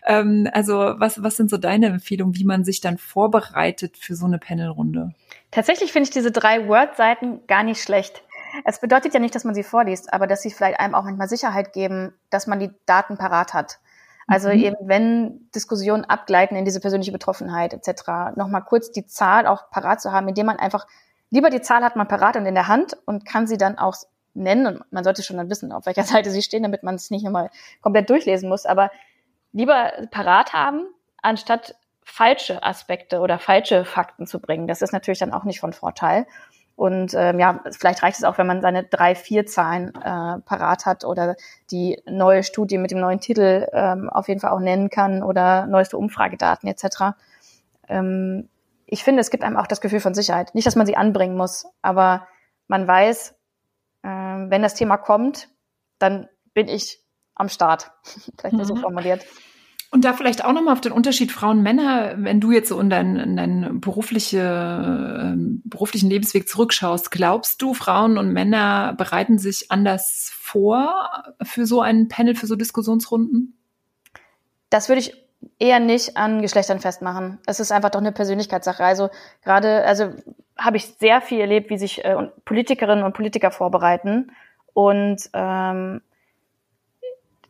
Ähm, also was, was sind so deine Empfehlungen, wie man sich dann vorbereitet für so eine Panelrunde? Tatsächlich finde ich diese drei Word-Seiten gar nicht schlecht. Es bedeutet ja nicht, dass man sie vorliest, aber dass sie vielleicht einem auch manchmal Sicherheit geben, dass man die Daten parat hat. Also mhm. eben, wenn Diskussionen abgleiten in diese persönliche Betroffenheit etc., nochmal kurz die Zahl auch parat zu haben, indem man einfach lieber die Zahl hat man parat und in der Hand und kann sie dann auch nennen und man sollte schon dann wissen, auf welcher [LAUGHS] Seite sie stehen, damit man es nicht nochmal komplett durchlesen muss, aber lieber parat haben, anstatt falsche Aspekte oder falsche Fakten zu bringen. Das ist natürlich dann auch nicht von Vorteil. Und ähm, ja, vielleicht reicht es auch, wenn man seine drei, vier Zahlen äh, parat hat oder die neue Studie mit dem neuen Titel ähm, auf jeden Fall auch nennen kann oder neueste Umfragedaten etc. Ähm, ich finde, es gibt einem auch das Gefühl von Sicherheit. Nicht, dass man sie anbringen muss, aber man weiß, äh, wenn das Thema kommt, dann bin ich am Start. [LAUGHS] vielleicht mhm. so formuliert. Und da vielleicht auch nochmal auf den Unterschied Frauen-Männer, wenn du jetzt so in deinen, in deinen berufliche, äh, beruflichen Lebensweg zurückschaust, glaubst du, Frauen und Männer bereiten sich anders vor für so ein Panel, für so Diskussionsrunden? Das würde ich eher nicht an Geschlechtern festmachen. Es ist einfach doch eine Persönlichkeitssache. Also gerade, also habe ich sehr viel erlebt, wie sich äh, Politikerinnen und Politiker vorbereiten. Und ähm,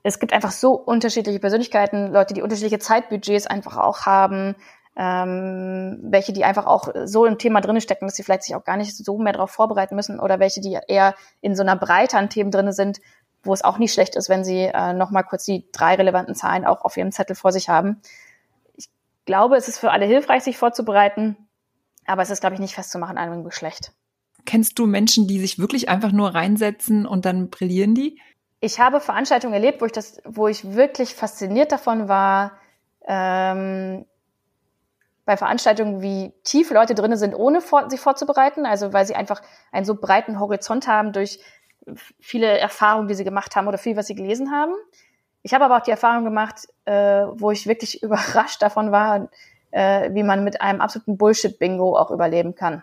es gibt einfach so unterschiedliche Persönlichkeiten, Leute, die unterschiedliche Zeitbudgets einfach auch haben, ähm, welche, die einfach auch so im Thema drinne stecken, dass sie vielleicht sich auch gar nicht so mehr darauf vorbereiten müssen oder welche, die eher in so einer Breite an Themen drinne sind, wo es auch nicht schlecht ist, wenn sie äh, nochmal kurz die drei relevanten Zahlen auch auf ihrem Zettel vor sich haben. Ich glaube, es ist für alle hilfreich, sich vorzubereiten, aber es ist, glaube ich, nicht festzumachen an einem Geschlecht. Kennst du Menschen, die sich wirklich einfach nur reinsetzen und dann brillieren die? Ich habe Veranstaltungen erlebt, wo ich das, wo ich wirklich fasziniert davon war, ähm, bei Veranstaltungen, wie tief Leute drinnen sind, ohne vor, sich vorzubereiten, also weil sie einfach einen so breiten Horizont haben durch viele Erfahrungen, die sie gemacht haben oder viel, was sie gelesen haben. Ich habe aber auch die Erfahrung gemacht, äh, wo ich wirklich [LAUGHS] überrascht davon war, äh, wie man mit einem absoluten Bullshit-Bingo auch überleben kann.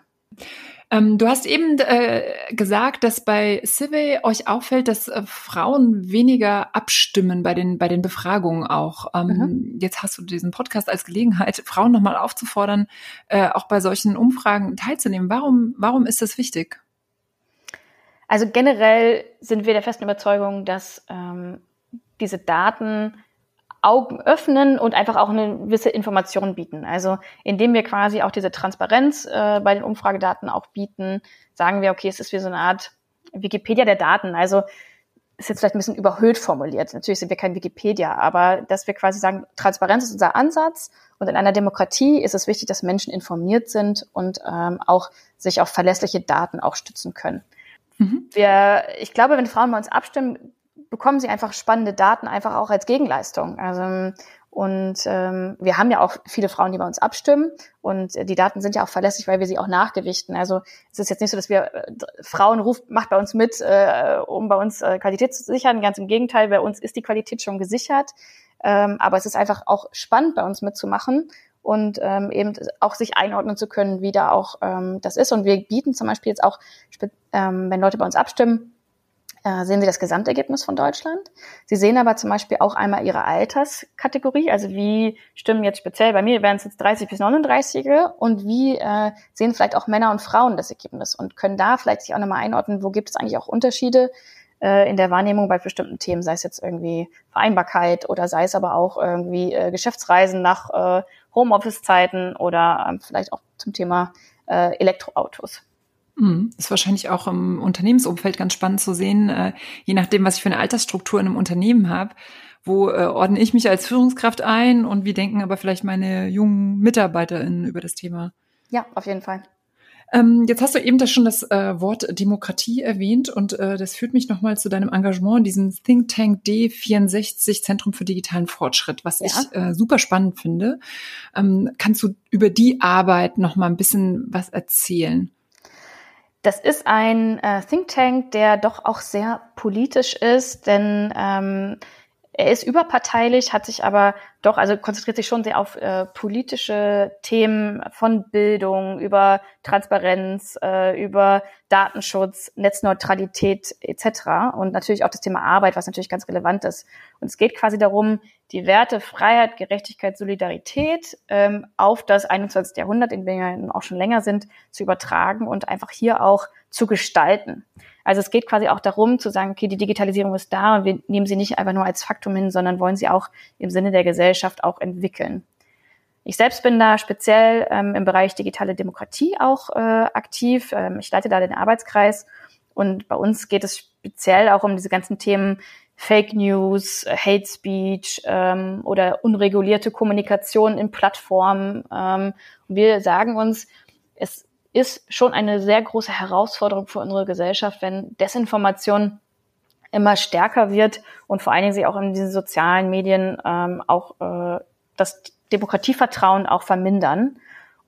Ähm, du hast eben äh, gesagt, dass bei Civil euch auffällt, dass äh, Frauen weniger abstimmen bei den bei den Befragungen auch. Ähm, mhm. Jetzt hast du diesen Podcast als Gelegenheit, Frauen nochmal aufzufordern, äh, auch bei solchen Umfragen teilzunehmen. Warum warum ist das wichtig? Also generell sind wir der festen Überzeugung, dass ähm, diese Daten Augen öffnen und einfach auch eine gewisse Information bieten. Also indem wir quasi auch diese Transparenz äh, bei den Umfragedaten auch bieten, sagen wir, okay, es ist wie so eine Art Wikipedia der Daten. Also ist jetzt vielleicht ein bisschen überhöht formuliert. Natürlich sind wir kein Wikipedia, aber dass wir quasi sagen, Transparenz ist unser Ansatz und in einer Demokratie ist es wichtig, dass Menschen informiert sind und ähm, auch sich auf verlässliche Daten auch stützen können. Mhm. Wir, ich glaube, wenn Frauen bei uns abstimmen, bekommen sie einfach spannende Daten einfach auch als Gegenleistung. Also und ähm, wir haben ja auch viele Frauen, die bei uns abstimmen und die Daten sind ja auch verlässlich, weil wir sie auch nachgewichten. Also es ist jetzt nicht so, dass wir äh, Frauen ruft, macht bei uns mit, äh, um bei uns äh, Qualität zu sichern. Ganz im Gegenteil, bei uns ist die Qualität schon gesichert. Ähm, aber es ist einfach auch spannend, bei uns mitzumachen und ähm, eben auch sich einordnen zu können, wie da auch ähm, das ist. Und wir bieten zum Beispiel jetzt auch, ähm, wenn Leute bei uns abstimmen, äh, sehen Sie das Gesamtergebnis von Deutschland. Sie sehen aber zum Beispiel auch einmal Ihre Alterskategorie, also wie stimmen jetzt speziell bei mir, wären es jetzt 30 bis 39er und wie äh, sehen vielleicht auch Männer und Frauen das Ergebnis und können da vielleicht sich auch nochmal einordnen, wo gibt es eigentlich auch Unterschiede äh, in der Wahrnehmung bei bestimmten Themen, sei es jetzt irgendwie Vereinbarkeit oder sei es aber auch irgendwie äh, Geschäftsreisen nach äh, Homeoffice-Zeiten oder ähm, vielleicht auch zum Thema äh, Elektroautos. Mhm. Ist wahrscheinlich auch im Unternehmensumfeld ganz spannend zu sehen, äh, je nachdem, was ich für eine Altersstruktur in einem Unternehmen habe. Wo äh, ordne ich mich als Führungskraft ein und wie denken aber vielleicht meine jungen MitarbeiterInnen über das Thema? Ja, auf jeden Fall. Ähm, jetzt hast du eben das schon das äh, Wort Demokratie erwähnt und äh, das führt mich nochmal zu deinem Engagement in diesem Think Tank D64 Zentrum für digitalen Fortschritt, was ja. ich äh, super spannend finde. Ähm, kannst du über die Arbeit nochmal ein bisschen was erzählen? Das ist ein äh, Think Tank, der doch auch sehr politisch ist, denn ähm, er ist überparteilich, hat sich aber doch, also konzentriert sich schon sehr auf äh, politische Themen von Bildung über Transparenz, äh, über Datenschutz, Netzneutralität etc. Und natürlich auch das Thema Arbeit, was natürlich ganz relevant ist. Und es geht quasi darum, die Werte Freiheit, Gerechtigkeit, Solidarität ähm, auf das 21. Jahrhundert, in dem wir auch schon länger sind, zu übertragen und einfach hier auch zu gestalten. Also es geht quasi auch darum zu sagen, okay, die Digitalisierung ist da und wir nehmen sie nicht einfach nur als Faktum hin, sondern wollen sie auch im Sinne der Gesellschaft auch entwickeln. Ich selbst bin da speziell ähm, im Bereich digitale Demokratie auch äh, aktiv. Ähm, ich leite da den Arbeitskreis und bei uns geht es speziell auch um diese ganzen Themen Fake News, Hate Speech ähm, oder unregulierte Kommunikation in Plattformen. Ähm, wir sagen uns, es ist schon eine sehr große Herausforderung für unsere Gesellschaft, wenn Desinformation immer stärker wird und vor allen Dingen sie auch in diesen sozialen Medien ähm, auch äh, das Demokratievertrauen auch vermindern.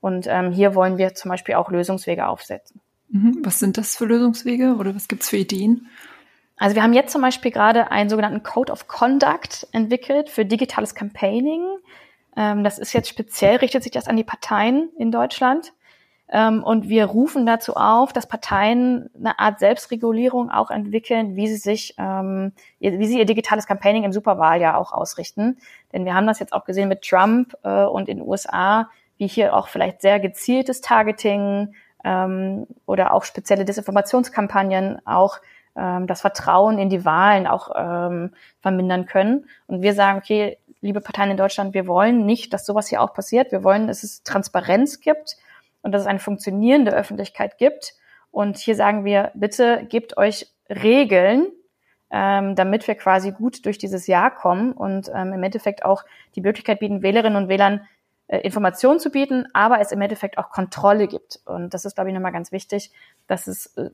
Und ähm, hier wollen wir zum Beispiel auch Lösungswege aufsetzen. Mhm. Was sind das für Lösungswege oder was gibt's für Ideen? Also wir haben jetzt zum Beispiel gerade einen sogenannten Code of Conduct entwickelt für digitales Campaigning. Ähm, das ist jetzt speziell, richtet sich das an die Parteien in Deutschland. Ähm, und wir rufen dazu auf, dass Parteien eine Art Selbstregulierung auch entwickeln, wie sie sich, ähm, wie sie ihr digitales Campaigning im Superwahljahr auch ausrichten. Denn wir haben das jetzt auch gesehen mit Trump äh, und in den USA, wie hier auch vielleicht sehr gezieltes Targeting ähm, oder auch spezielle Desinformationskampagnen auch das Vertrauen in die Wahlen auch vermindern können. Und wir sagen, okay, liebe Parteien in Deutschland, wir wollen nicht, dass sowas hier auch passiert. Wir wollen, dass es Transparenz gibt und dass es eine funktionierende Öffentlichkeit gibt. Und hier sagen wir, bitte gebt euch Regeln, ähm, damit wir quasi gut durch dieses Jahr kommen und ähm, im Endeffekt auch die Möglichkeit bieten, Wählerinnen und Wählern äh, Informationen zu bieten, aber es im Endeffekt auch Kontrolle gibt. Und das ist, glaube ich, nochmal ganz wichtig, dass es äh,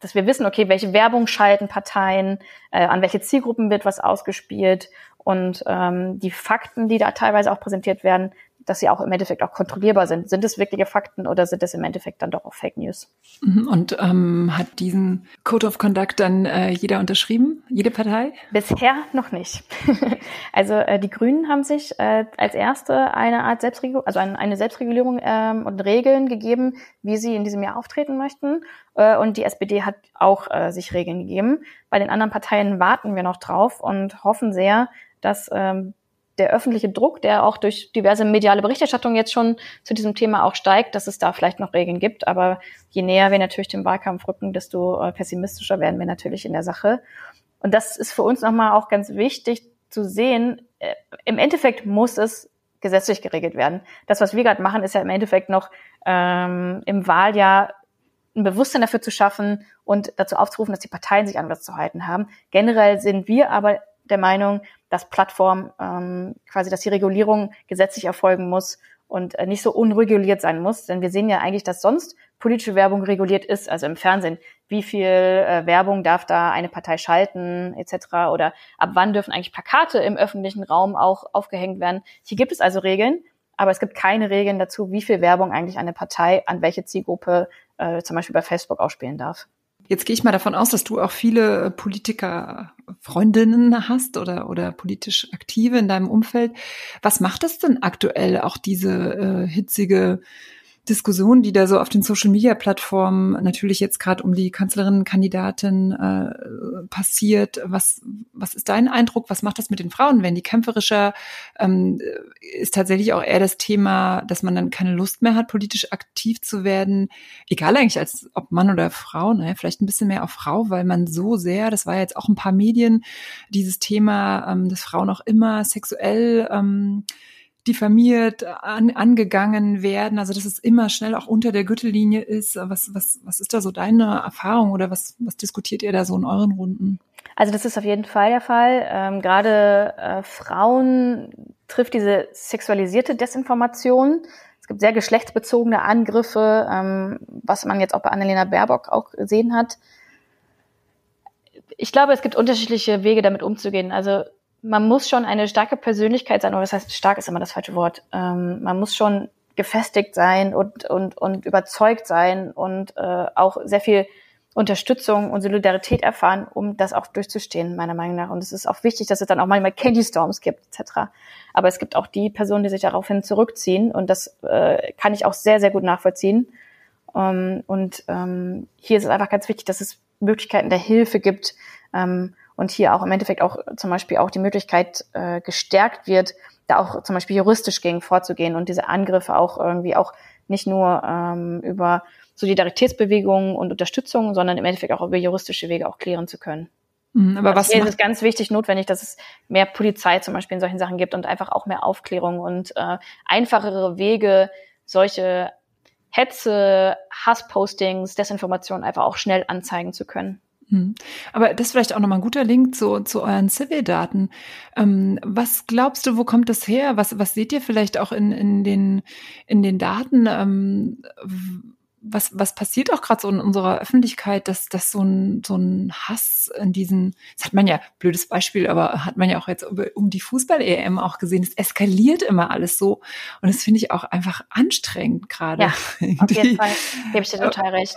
dass wir wissen, okay, welche Werbung schalten Parteien, äh, an welche Zielgruppen wird was ausgespielt und ähm, die Fakten, die da teilweise auch präsentiert werden, dass sie auch im Endeffekt auch kontrollierbar sind. Sind es wirkliche Fakten oder sind es im Endeffekt dann doch auch Fake News? Mhm. Und ähm, hat diesen Code of Conduct dann äh, jeder unterschrieben, jede Partei? Bisher noch nicht. [LAUGHS] also äh, die Grünen haben sich äh, als erste eine Art Selbstregulierung, also eine, eine Selbstregulierung ähm, und Regeln gegeben, wie sie in diesem Jahr auftreten möchten. Äh, und die SPD hat auch äh, sich Regeln gegeben. Bei den anderen Parteien warten wir noch drauf und hoffen sehr, dass ähm, der öffentliche Druck, der auch durch diverse mediale Berichterstattung jetzt schon zu diesem Thema auch steigt, dass es da vielleicht noch Regeln gibt. Aber je näher wir natürlich dem Wahlkampf rücken, desto äh, pessimistischer werden wir natürlich in der Sache. Und das ist für uns nochmal auch ganz wichtig zu sehen. Äh, Im Endeffekt muss es gesetzlich geregelt werden. Das, was wir gerade machen, ist ja im Endeffekt noch ähm, im Wahljahr ein Bewusstsein dafür zu schaffen und dazu aufzurufen, dass die Parteien sich an was zu halten haben. Generell sind wir aber der Meinung, dass Plattform ähm, quasi, dass die Regulierung gesetzlich erfolgen muss und äh, nicht so unreguliert sein muss. Denn wir sehen ja eigentlich, dass sonst politische Werbung reguliert ist, also im Fernsehen. Wie viel äh, Werbung darf da eine Partei schalten, etc. Oder ab wann dürfen eigentlich Plakate im öffentlichen Raum auch aufgehängt werden? Hier gibt es also Regeln, aber es gibt keine Regeln dazu, wie viel Werbung eigentlich eine Partei an welche Zielgruppe äh, zum Beispiel bei Facebook ausspielen darf. Jetzt gehe ich mal davon aus, dass du auch viele äh, Politiker-Freundinnen hast oder, oder politisch Aktive in deinem Umfeld. Was macht das denn aktuell, auch diese äh, hitzige Diskussion, die da so auf den Social Media Plattformen natürlich jetzt gerade um die Kanzlerinnenkandidatin äh, passiert. Was, was ist dein Eindruck? Was macht das mit den Frauen? Wenn die kämpferischer ähm, ist tatsächlich auch eher das Thema, dass man dann keine Lust mehr hat, politisch aktiv zu werden. Egal eigentlich als ob Mann oder Frau, naja, vielleicht ein bisschen mehr auf Frau, weil man so sehr, das war jetzt auch ein paar Medien, dieses Thema, ähm, dass Frauen auch immer sexuell ähm, diffamiert, an, angegangen werden, also dass es immer schnell auch unter der Gürtellinie ist. Was, was, was ist da so deine Erfahrung oder was, was diskutiert ihr da so in euren Runden? Also das ist auf jeden Fall der Fall. Ähm, Gerade äh, Frauen trifft diese sexualisierte Desinformation. Es gibt sehr geschlechtsbezogene Angriffe, ähm, was man jetzt auch bei Annalena Baerbock auch gesehen hat. Ich glaube, es gibt unterschiedliche Wege, damit umzugehen. Also man muss schon eine starke Persönlichkeit sein, oder das heißt, stark ist immer das falsche Wort. Ähm, man muss schon gefestigt sein und, und, und überzeugt sein und äh, auch sehr viel Unterstützung und Solidarität erfahren, um das auch durchzustehen, meiner Meinung nach. Und es ist auch wichtig, dass es dann auch manchmal Candy Storms gibt, etc. Aber es gibt auch die Personen, die sich daraufhin zurückziehen. Und das äh, kann ich auch sehr, sehr gut nachvollziehen. Um, ähm, und ähm, hier ist es einfach ganz wichtig, dass es Möglichkeiten der Hilfe gibt ähm, und hier auch im Endeffekt auch zum Beispiel auch die Möglichkeit äh, gestärkt wird, da auch zum Beispiel juristisch gegen vorzugehen und diese Angriffe auch irgendwie auch nicht nur ähm, über Solidaritätsbewegungen und Unterstützung, sondern im Endeffekt auch über juristische Wege auch klären zu können. Mhm, aber also was hier ist es ganz wichtig notwendig, dass es mehr Polizei zum Beispiel in solchen Sachen gibt und einfach auch mehr Aufklärung und äh, einfachere Wege, solche Hetze, Hasspostings, Desinformationen einfach auch schnell anzeigen zu können. Mhm. Aber das ist vielleicht auch nochmal ein guter Link zu, zu euren Civil-Daten. Ähm, was glaubst du, wo kommt das her? Was, was seht ihr vielleicht auch in, in, den, in den Daten? Ähm, was, was passiert auch gerade so in unserer Öffentlichkeit, dass, dass so ein, so ein Hass in diesen, das hat man ja, blödes Beispiel, aber hat man ja auch jetzt um die Fußball-EM auch gesehen, es eskaliert immer alles so. Und das finde ich auch einfach anstrengend gerade. Ja, [LAUGHS] auf jeden Fall, gebe ich dir total recht.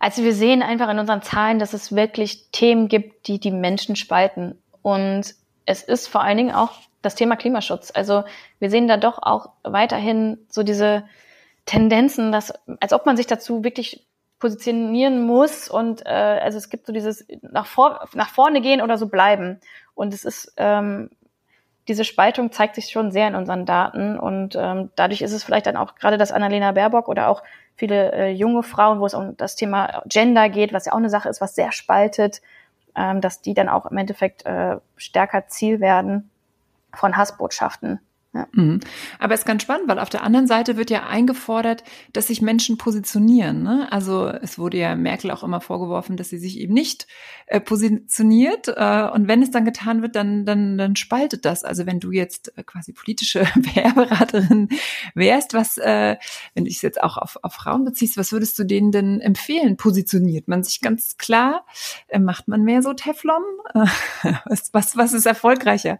Also wir sehen einfach in unseren Zahlen, dass es wirklich Themen gibt, die die Menschen spalten. Und es ist vor allen Dingen auch das Thema Klimaschutz. Also wir sehen da doch auch weiterhin so diese Tendenzen, dass, als ob man sich dazu wirklich positionieren muss und äh, also es gibt so dieses nach, vor, nach vorne gehen oder so bleiben. Und es ist ähm, diese Spaltung zeigt sich schon sehr in unseren Daten und ähm, dadurch ist es vielleicht dann auch gerade das Annalena Baerbock oder auch viele äh, junge Frauen, wo es um das Thema Gender geht, was ja auch eine Sache ist, was sehr spaltet, ähm, dass die dann auch im Endeffekt äh, stärker Ziel werden von Hassbotschaften. Ja. Mhm. Aber es ist ganz spannend, weil auf der anderen Seite wird ja eingefordert, dass sich Menschen positionieren. Ne? Also es wurde ja Merkel auch immer vorgeworfen, dass sie sich eben nicht äh, positioniert. Äh, und wenn es dann getan wird, dann, dann, dann spaltet das. Also wenn du jetzt äh, quasi politische [LAUGHS] PR-Beraterin wärst, was, äh, wenn du es jetzt auch auf, auf Frauen beziehst, was würdest du denen denn empfehlen? Positioniert man sich ganz klar? Äh, macht man mehr so Teflon? [LAUGHS] was, was, was ist erfolgreicher?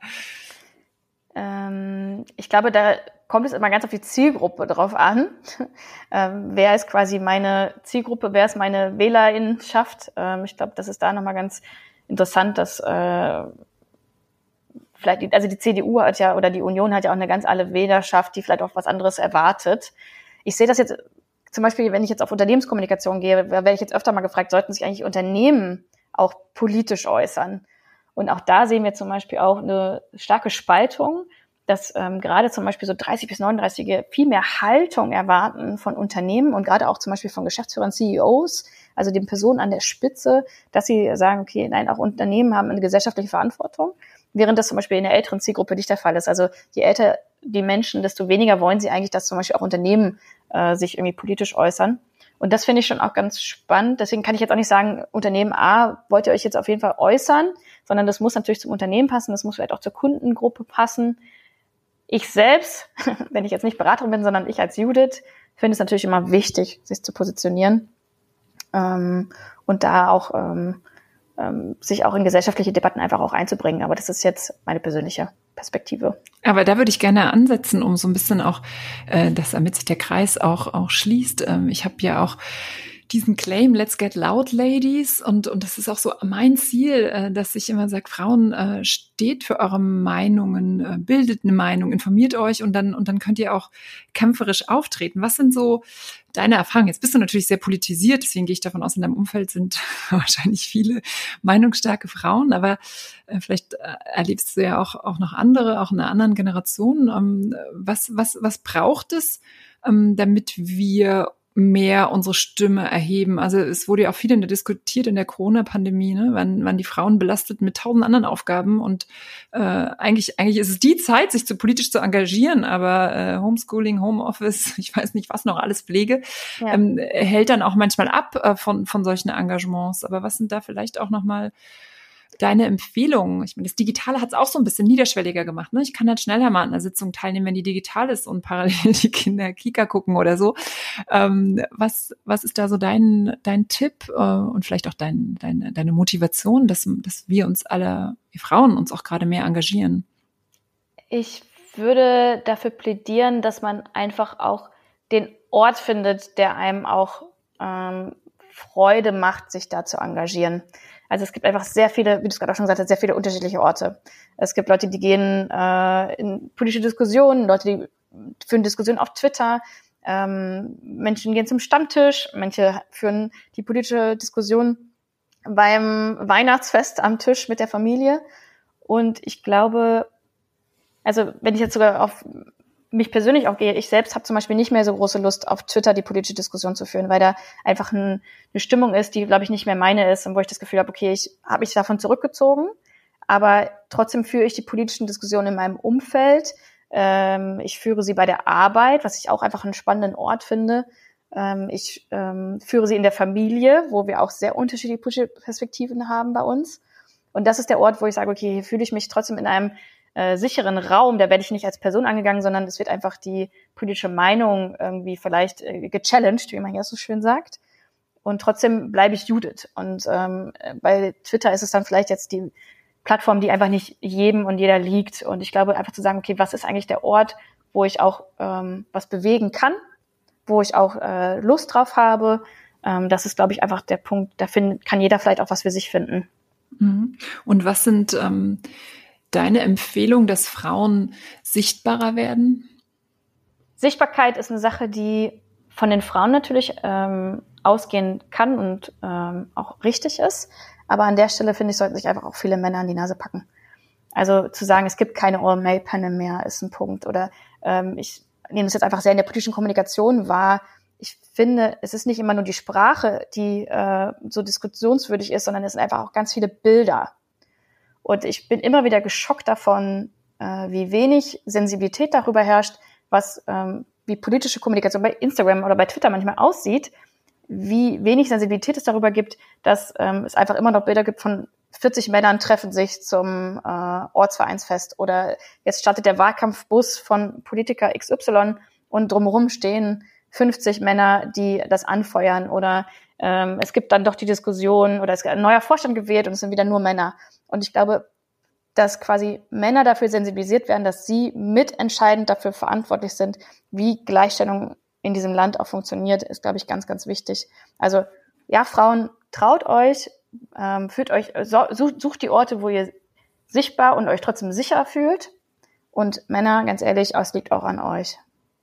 Ähm, ich glaube, da kommt es immer ganz auf die Zielgruppe drauf an. [LAUGHS] ähm, wer ist quasi meine Zielgruppe, wer ist meine Wählerinnenschaft? Ähm, ich glaube, das ist da nochmal ganz interessant, dass äh, vielleicht, die, also die CDU hat ja oder die Union hat ja auch eine ganz alle Wählerschaft, die vielleicht auch was anderes erwartet. Ich sehe das jetzt zum Beispiel, wenn ich jetzt auf Unternehmenskommunikation gehe, werde ich jetzt öfter mal gefragt, sollten sich eigentlich Unternehmen auch politisch äußern? Und auch da sehen wir zum Beispiel auch eine starke Spaltung, dass ähm, gerade zum Beispiel so 30 bis 39 viel mehr Haltung erwarten von Unternehmen und gerade auch zum Beispiel von Geschäftsführern, CEOs, also den Personen an der Spitze, dass sie sagen, okay, nein, auch Unternehmen haben eine gesellschaftliche Verantwortung, während das zum Beispiel in der älteren Zielgruppe nicht der Fall ist. Also je älter die Menschen, desto weniger wollen sie eigentlich, dass zum Beispiel auch Unternehmen äh, sich irgendwie politisch äußern. Und das finde ich schon auch ganz spannend. Deswegen kann ich jetzt auch nicht sagen, Unternehmen A, wollt ihr euch jetzt auf jeden Fall äußern, sondern das muss natürlich zum Unternehmen passen, das muss vielleicht auch zur Kundengruppe passen. Ich selbst, [LAUGHS] wenn ich jetzt nicht Beraterin bin, sondern ich als Judith, finde es natürlich immer wichtig, sich zu positionieren ähm, und da auch ähm, ähm, sich auch in gesellschaftliche Debatten einfach auch einzubringen. Aber das ist jetzt meine persönliche Perspektive. Aber da würde ich gerne ansetzen, um so ein bisschen auch, äh, dass damit sich der Kreis auch auch schließt. Ähm, ich habe ja auch diesen Claim, let's get loud, ladies. Und, und das ist auch so mein Ziel, äh, dass ich immer sage, Frauen, äh, steht für eure Meinungen, äh, bildet eine Meinung, informiert euch und dann, und dann könnt ihr auch kämpferisch auftreten. Was sind so deine Erfahrungen? Jetzt bist du natürlich sehr politisiert, deswegen gehe ich davon aus, in deinem Umfeld sind [LAUGHS] wahrscheinlich viele meinungsstarke Frauen, aber äh, vielleicht äh, erlebst du ja auch, auch noch andere, auch in einer anderen Generation. Ähm, was, was, was braucht es, ähm, damit wir mehr unsere Stimme erheben. Also es wurde ja auch viel in der diskutiert in der Corona-Pandemie, ne? wann, wann die Frauen belastet mit tausend anderen Aufgaben und äh, eigentlich, eigentlich ist es die Zeit, sich zu politisch zu engagieren, aber äh, Homeschooling, Homeoffice, [LAUGHS] ich weiß nicht, was noch alles Pflege, ja. ähm, hält dann auch manchmal ab äh, von, von solchen Engagements. Aber was sind da vielleicht auch nochmal deine Empfehlungen? Ich meine, das Digitale hat es auch so ein bisschen niederschwelliger gemacht. Ne? Ich kann halt schneller mal an einer Sitzung teilnehmen, wenn die digital ist und parallel [LAUGHS] die Kinder Kika gucken oder so. Ähm, was, was ist da so dein, dein Tipp äh, und vielleicht auch dein, dein, deine Motivation, dass, dass wir uns alle, wir Frauen uns auch gerade mehr engagieren? Ich würde dafür plädieren, dass man einfach auch den Ort findet, der einem auch ähm, Freude macht, sich da zu engagieren. Also es gibt einfach sehr viele, wie du es gerade auch schon gesagt hast, sehr viele unterschiedliche Orte. Es gibt Leute, die gehen äh, in politische Diskussionen, Leute, die führen Diskussionen auf Twitter, ähm, Menschen gehen zum Stammtisch, manche führen die politische Diskussion beim Weihnachtsfest am Tisch mit der Familie. Und ich glaube, also wenn ich jetzt sogar auf mich persönlich auch gehe, ich selbst habe zum Beispiel nicht mehr so große Lust, auf Twitter die politische Diskussion zu führen, weil da einfach ein, eine Stimmung ist, die, glaube ich, nicht mehr meine ist und wo ich das Gefühl habe, okay, ich habe mich davon zurückgezogen, aber trotzdem führe ich die politischen Diskussionen in meinem Umfeld. Ähm, ich führe sie bei der Arbeit, was ich auch einfach einen spannenden Ort finde. Ähm, ich ähm, führe sie in der Familie, wo wir auch sehr unterschiedliche Perspektiven haben bei uns. Und das ist der Ort, wo ich sage, okay, hier fühle ich mich trotzdem in einem äh, sicheren Raum, da werde ich nicht als Person angegangen, sondern es wird einfach die politische Meinung irgendwie vielleicht äh, gechallenged, wie man ja so schön sagt. Und trotzdem bleibe ich Judith. Und ähm, bei Twitter ist es dann vielleicht jetzt die Plattform, die einfach nicht jedem und jeder liegt. Und ich glaube, einfach zu sagen, okay, was ist eigentlich der Ort, wo ich auch ähm, was bewegen kann, wo ich auch äh, Lust drauf habe, ähm, das ist, glaube ich, einfach der Punkt, da find, kann jeder vielleicht auch was für sich finden. Mhm. Und was sind ähm, deine Empfehlung, dass Frauen sichtbarer werden? Sichtbarkeit ist eine Sache, die von den Frauen natürlich ähm, ausgehen kann und ähm, auch richtig ist. Aber an der Stelle finde ich, sollten sich einfach auch viele Männer an die Nase packen. Also zu sagen, es gibt keine All-Male-Panel mehr, ist ein Punkt. Oder ähm, ich nehme das jetzt einfach sehr in der politischen Kommunikation wahr. Ich finde, es ist nicht immer nur die Sprache, die äh, so diskussionswürdig ist, sondern es sind einfach auch ganz viele Bilder. Und ich bin immer wieder geschockt davon, äh, wie wenig Sensibilität darüber herrscht, was ähm, wie politische Kommunikation bei Instagram oder bei Twitter manchmal aussieht, wie wenig Sensibilität es darüber gibt, dass ähm, es einfach immer noch Bilder gibt von 40 Männern treffen sich zum äh, Ortsvereinsfest oder jetzt startet der Wahlkampfbus von Politiker XY und drumherum stehen 50 Männer, die das anfeuern oder ähm, es gibt dann doch die Diskussion oder es ist ein neuer Vorstand gewählt und es sind wieder nur Männer. Und ich glaube, dass quasi Männer dafür sensibilisiert werden, dass sie mitentscheidend dafür verantwortlich sind, wie Gleichstellung in diesem Land auch funktioniert, ist, glaube ich, ganz, ganz wichtig. Also ja, Frauen, traut euch, ähm, fühlt euch, sucht, sucht die Orte, wo ihr sichtbar und euch trotzdem sicher fühlt. Und Männer, ganz ehrlich, es liegt auch an euch.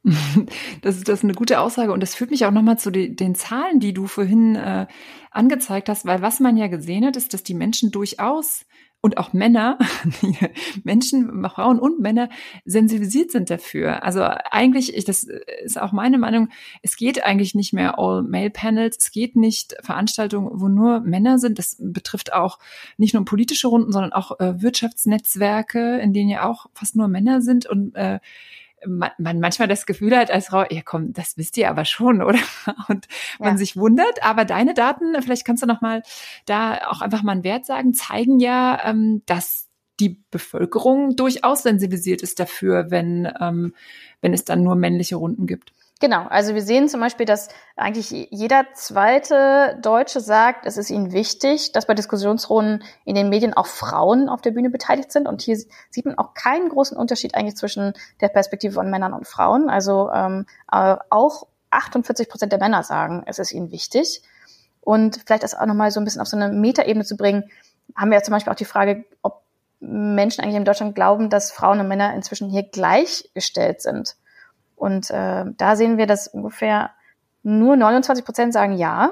[LAUGHS] Das ist, das ist eine gute Aussage und das führt mich auch nochmal zu den, den Zahlen, die du vorhin äh, angezeigt hast, weil was man ja gesehen hat, ist, dass die Menschen durchaus und auch Männer, [LAUGHS] Menschen, Frauen und Männer sensibilisiert sind dafür. Also eigentlich, ich, das ist auch meine Meinung, es geht eigentlich nicht mehr All-Male-Panels, es geht nicht Veranstaltungen, wo nur Männer sind. Das betrifft auch nicht nur politische Runden, sondern auch äh, Wirtschaftsnetzwerke, in denen ja auch fast nur Männer sind und äh, man, man manchmal das Gefühl hat als Frau, ja komm, das wisst ihr aber schon, oder? [LAUGHS] Und man ja. sich wundert. Aber deine Daten, vielleicht kannst du noch mal da auch einfach mal einen Wert sagen, zeigen ja, ähm, dass die Bevölkerung durchaus sensibilisiert ist dafür, wenn, ähm, wenn es dann nur männliche Runden gibt. Genau, also wir sehen zum Beispiel, dass eigentlich jeder zweite Deutsche sagt, es ist ihnen wichtig, dass bei Diskussionsrunden in den Medien auch Frauen auf der Bühne beteiligt sind. Und hier sieht man auch keinen großen Unterschied eigentlich zwischen der Perspektive von Männern und Frauen. Also ähm, äh, auch 48 Prozent der Männer sagen, es ist ihnen wichtig. Und vielleicht das auch nochmal so ein bisschen auf so eine Metaebene zu bringen, haben wir ja zum Beispiel auch die Frage, ob Menschen eigentlich in Deutschland glauben, dass Frauen und Männer inzwischen hier gleichgestellt sind. Und äh, da sehen wir, dass ungefähr nur 29 Prozent sagen ja.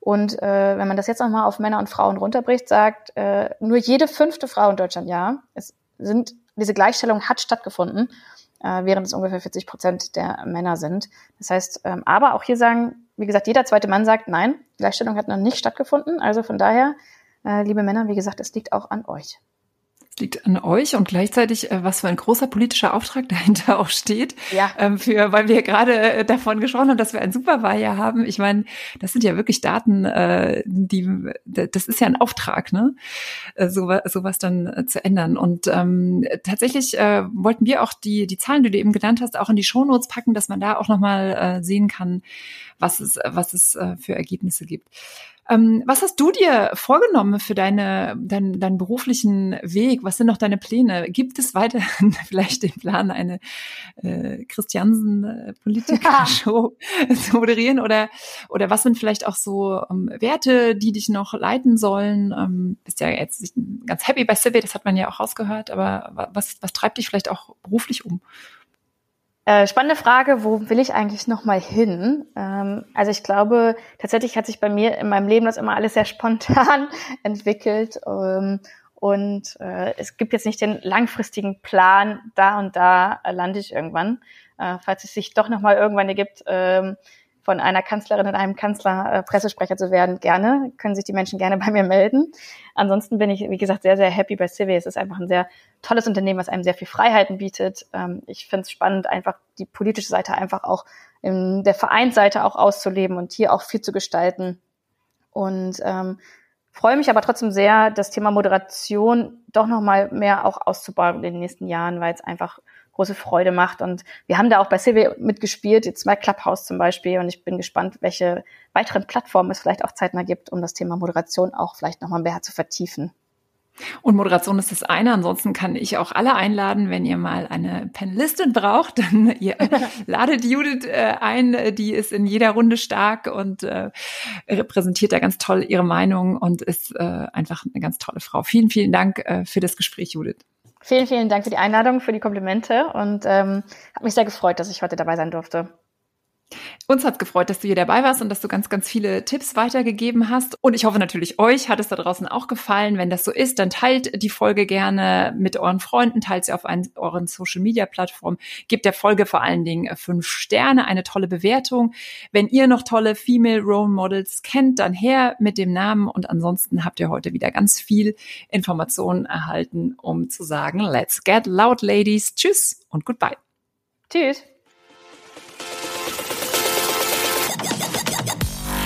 Und äh, wenn man das jetzt nochmal auf Männer und Frauen runterbricht, sagt äh, nur jede fünfte Frau in Deutschland ja. Es sind, diese Gleichstellung hat stattgefunden, äh, während es ungefähr 40 Prozent der Männer sind. Das heißt, ähm, aber auch hier sagen wie gesagt, jeder zweite Mann sagt, nein, Gleichstellung hat noch nicht stattgefunden. Also von daher, äh, liebe Männer, wie gesagt, es liegt auch an euch liegt an euch und gleichzeitig, äh, was für ein großer politischer Auftrag [LAUGHS] dahinter auch steht. Ja. Ähm, für, weil wir gerade äh, davon gesprochen haben, dass wir ein Superwahljahr haben. Ich meine, das sind ja wirklich Daten, äh, die, das ist ja ein Auftrag, ne? So, sowas dann zu ändern. Und ähm, tatsächlich äh, wollten wir auch die, die Zahlen, die du eben genannt hast, auch in die Shownotes packen, dass man da auch nochmal äh, sehen kann, was es, was es äh, für Ergebnisse gibt. Ähm, was hast du dir vorgenommen für deine, dein, deinen beruflichen Weg? Was sind noch deine Pläne? Gibt es weiterhin [LAUGHS] vielleicht den Plan, eine äh, Christiansen-Politiker-Show ja. [LAUGHS] zu moderieren? Oder, oder was sind vielleicht auch so ähm, Werte, die dich noch leiten sollen? Ähm, bist ja jetzt ganz happy bei Civi, das hat man ja auch rausgehört, aber was, was treibt dich vielleicht auch beruflich um? Äh, spannende Frage, wo will ich eigentlich noch mal hin? Ähm, also ich glaube, tatsächlich hat sich bei mir in meinem Leben das immer alles sehr [LAUGHS] spontan entwickelt. Ähm, und äh, es gibt jetzt nicht den langfristigen Plan, da und da lande ich irgendwann. Äh, falls es sich doch noch mal irgendwann ergibt, ähm, von einer Kanzlerin und einem Kanzler äh, Pressesprecher zu werden, gerne. Können sich die Menschen gerne [LAUGHS] bei mir melden. Ansonsten bin ich, wie gesagt, sehr, sehr happy bei Civi. Es ist einfach ein sehr tolles Unternehmen, was einem sehr viel Freiheiten bietet. Ähm, ich finde es spannend, einfach die politische Seite einfach auch in der Vereinsseite auch auszuleben und hier auch viel zu gestalten. Und ähm, freue mich aber trotzdem sehr, das Thema Moderation doch noch mal mehr auch auszubauen in den nächsten Jahren, weil es einfach große Freude macht. Und wir haben da auch bei Silvia mitgespielt, jetzt bei Clubhouse zum Beispiel. Und ich bin gespannt, welche weiteren Plattformen es vielleicht auch zeitnah gibt, um das Thema Moderation auch vielleicht nochmal mehr zu vertiefen. Und Moderation ist das eine. Ansonsten kann ich auch alle einladen, wenn ihr mal eine Panelistin braucht, [LAUGHS] dann ihr [LAUGHS] ladet Judith äh, ein. Die ist in jeder Runde stark und äh, repräsentiert da ganz toll ihre Meinung und ist äh, einfach eine ganz tolle Frau. Vielen, vielen Dank für das Gespräch, Judith. Vielen, vielen Dank für die Einladung, für die Komplimente und ähm, habe mich sehr gefreut, dass ich heute dabei sein durfte. Uns hat gefreut, dass du hier dabei warst und dass du ganz, ganz viele Tipps weitergegeben hast. Und ich hoffe natürlich, euch hat es da draußen auch gefallen. Wenn das so ist, dann teilt die Folge gerne mit euren Freunden, teilt sie auf einen, euren Social-Media-Plattformen, gebt der Folge vor allen Dingen fünf Sterne, eine tolle Bewertung. Wenn ihr noch tolle Female Role Models kennt, dann her mit dem Namen. Und ansonsten habt ihr heute wieder ganz viel Informationen erhalten, um zu sagen, let's get loud, ladies. Tschüss und goodbye. Tschüss.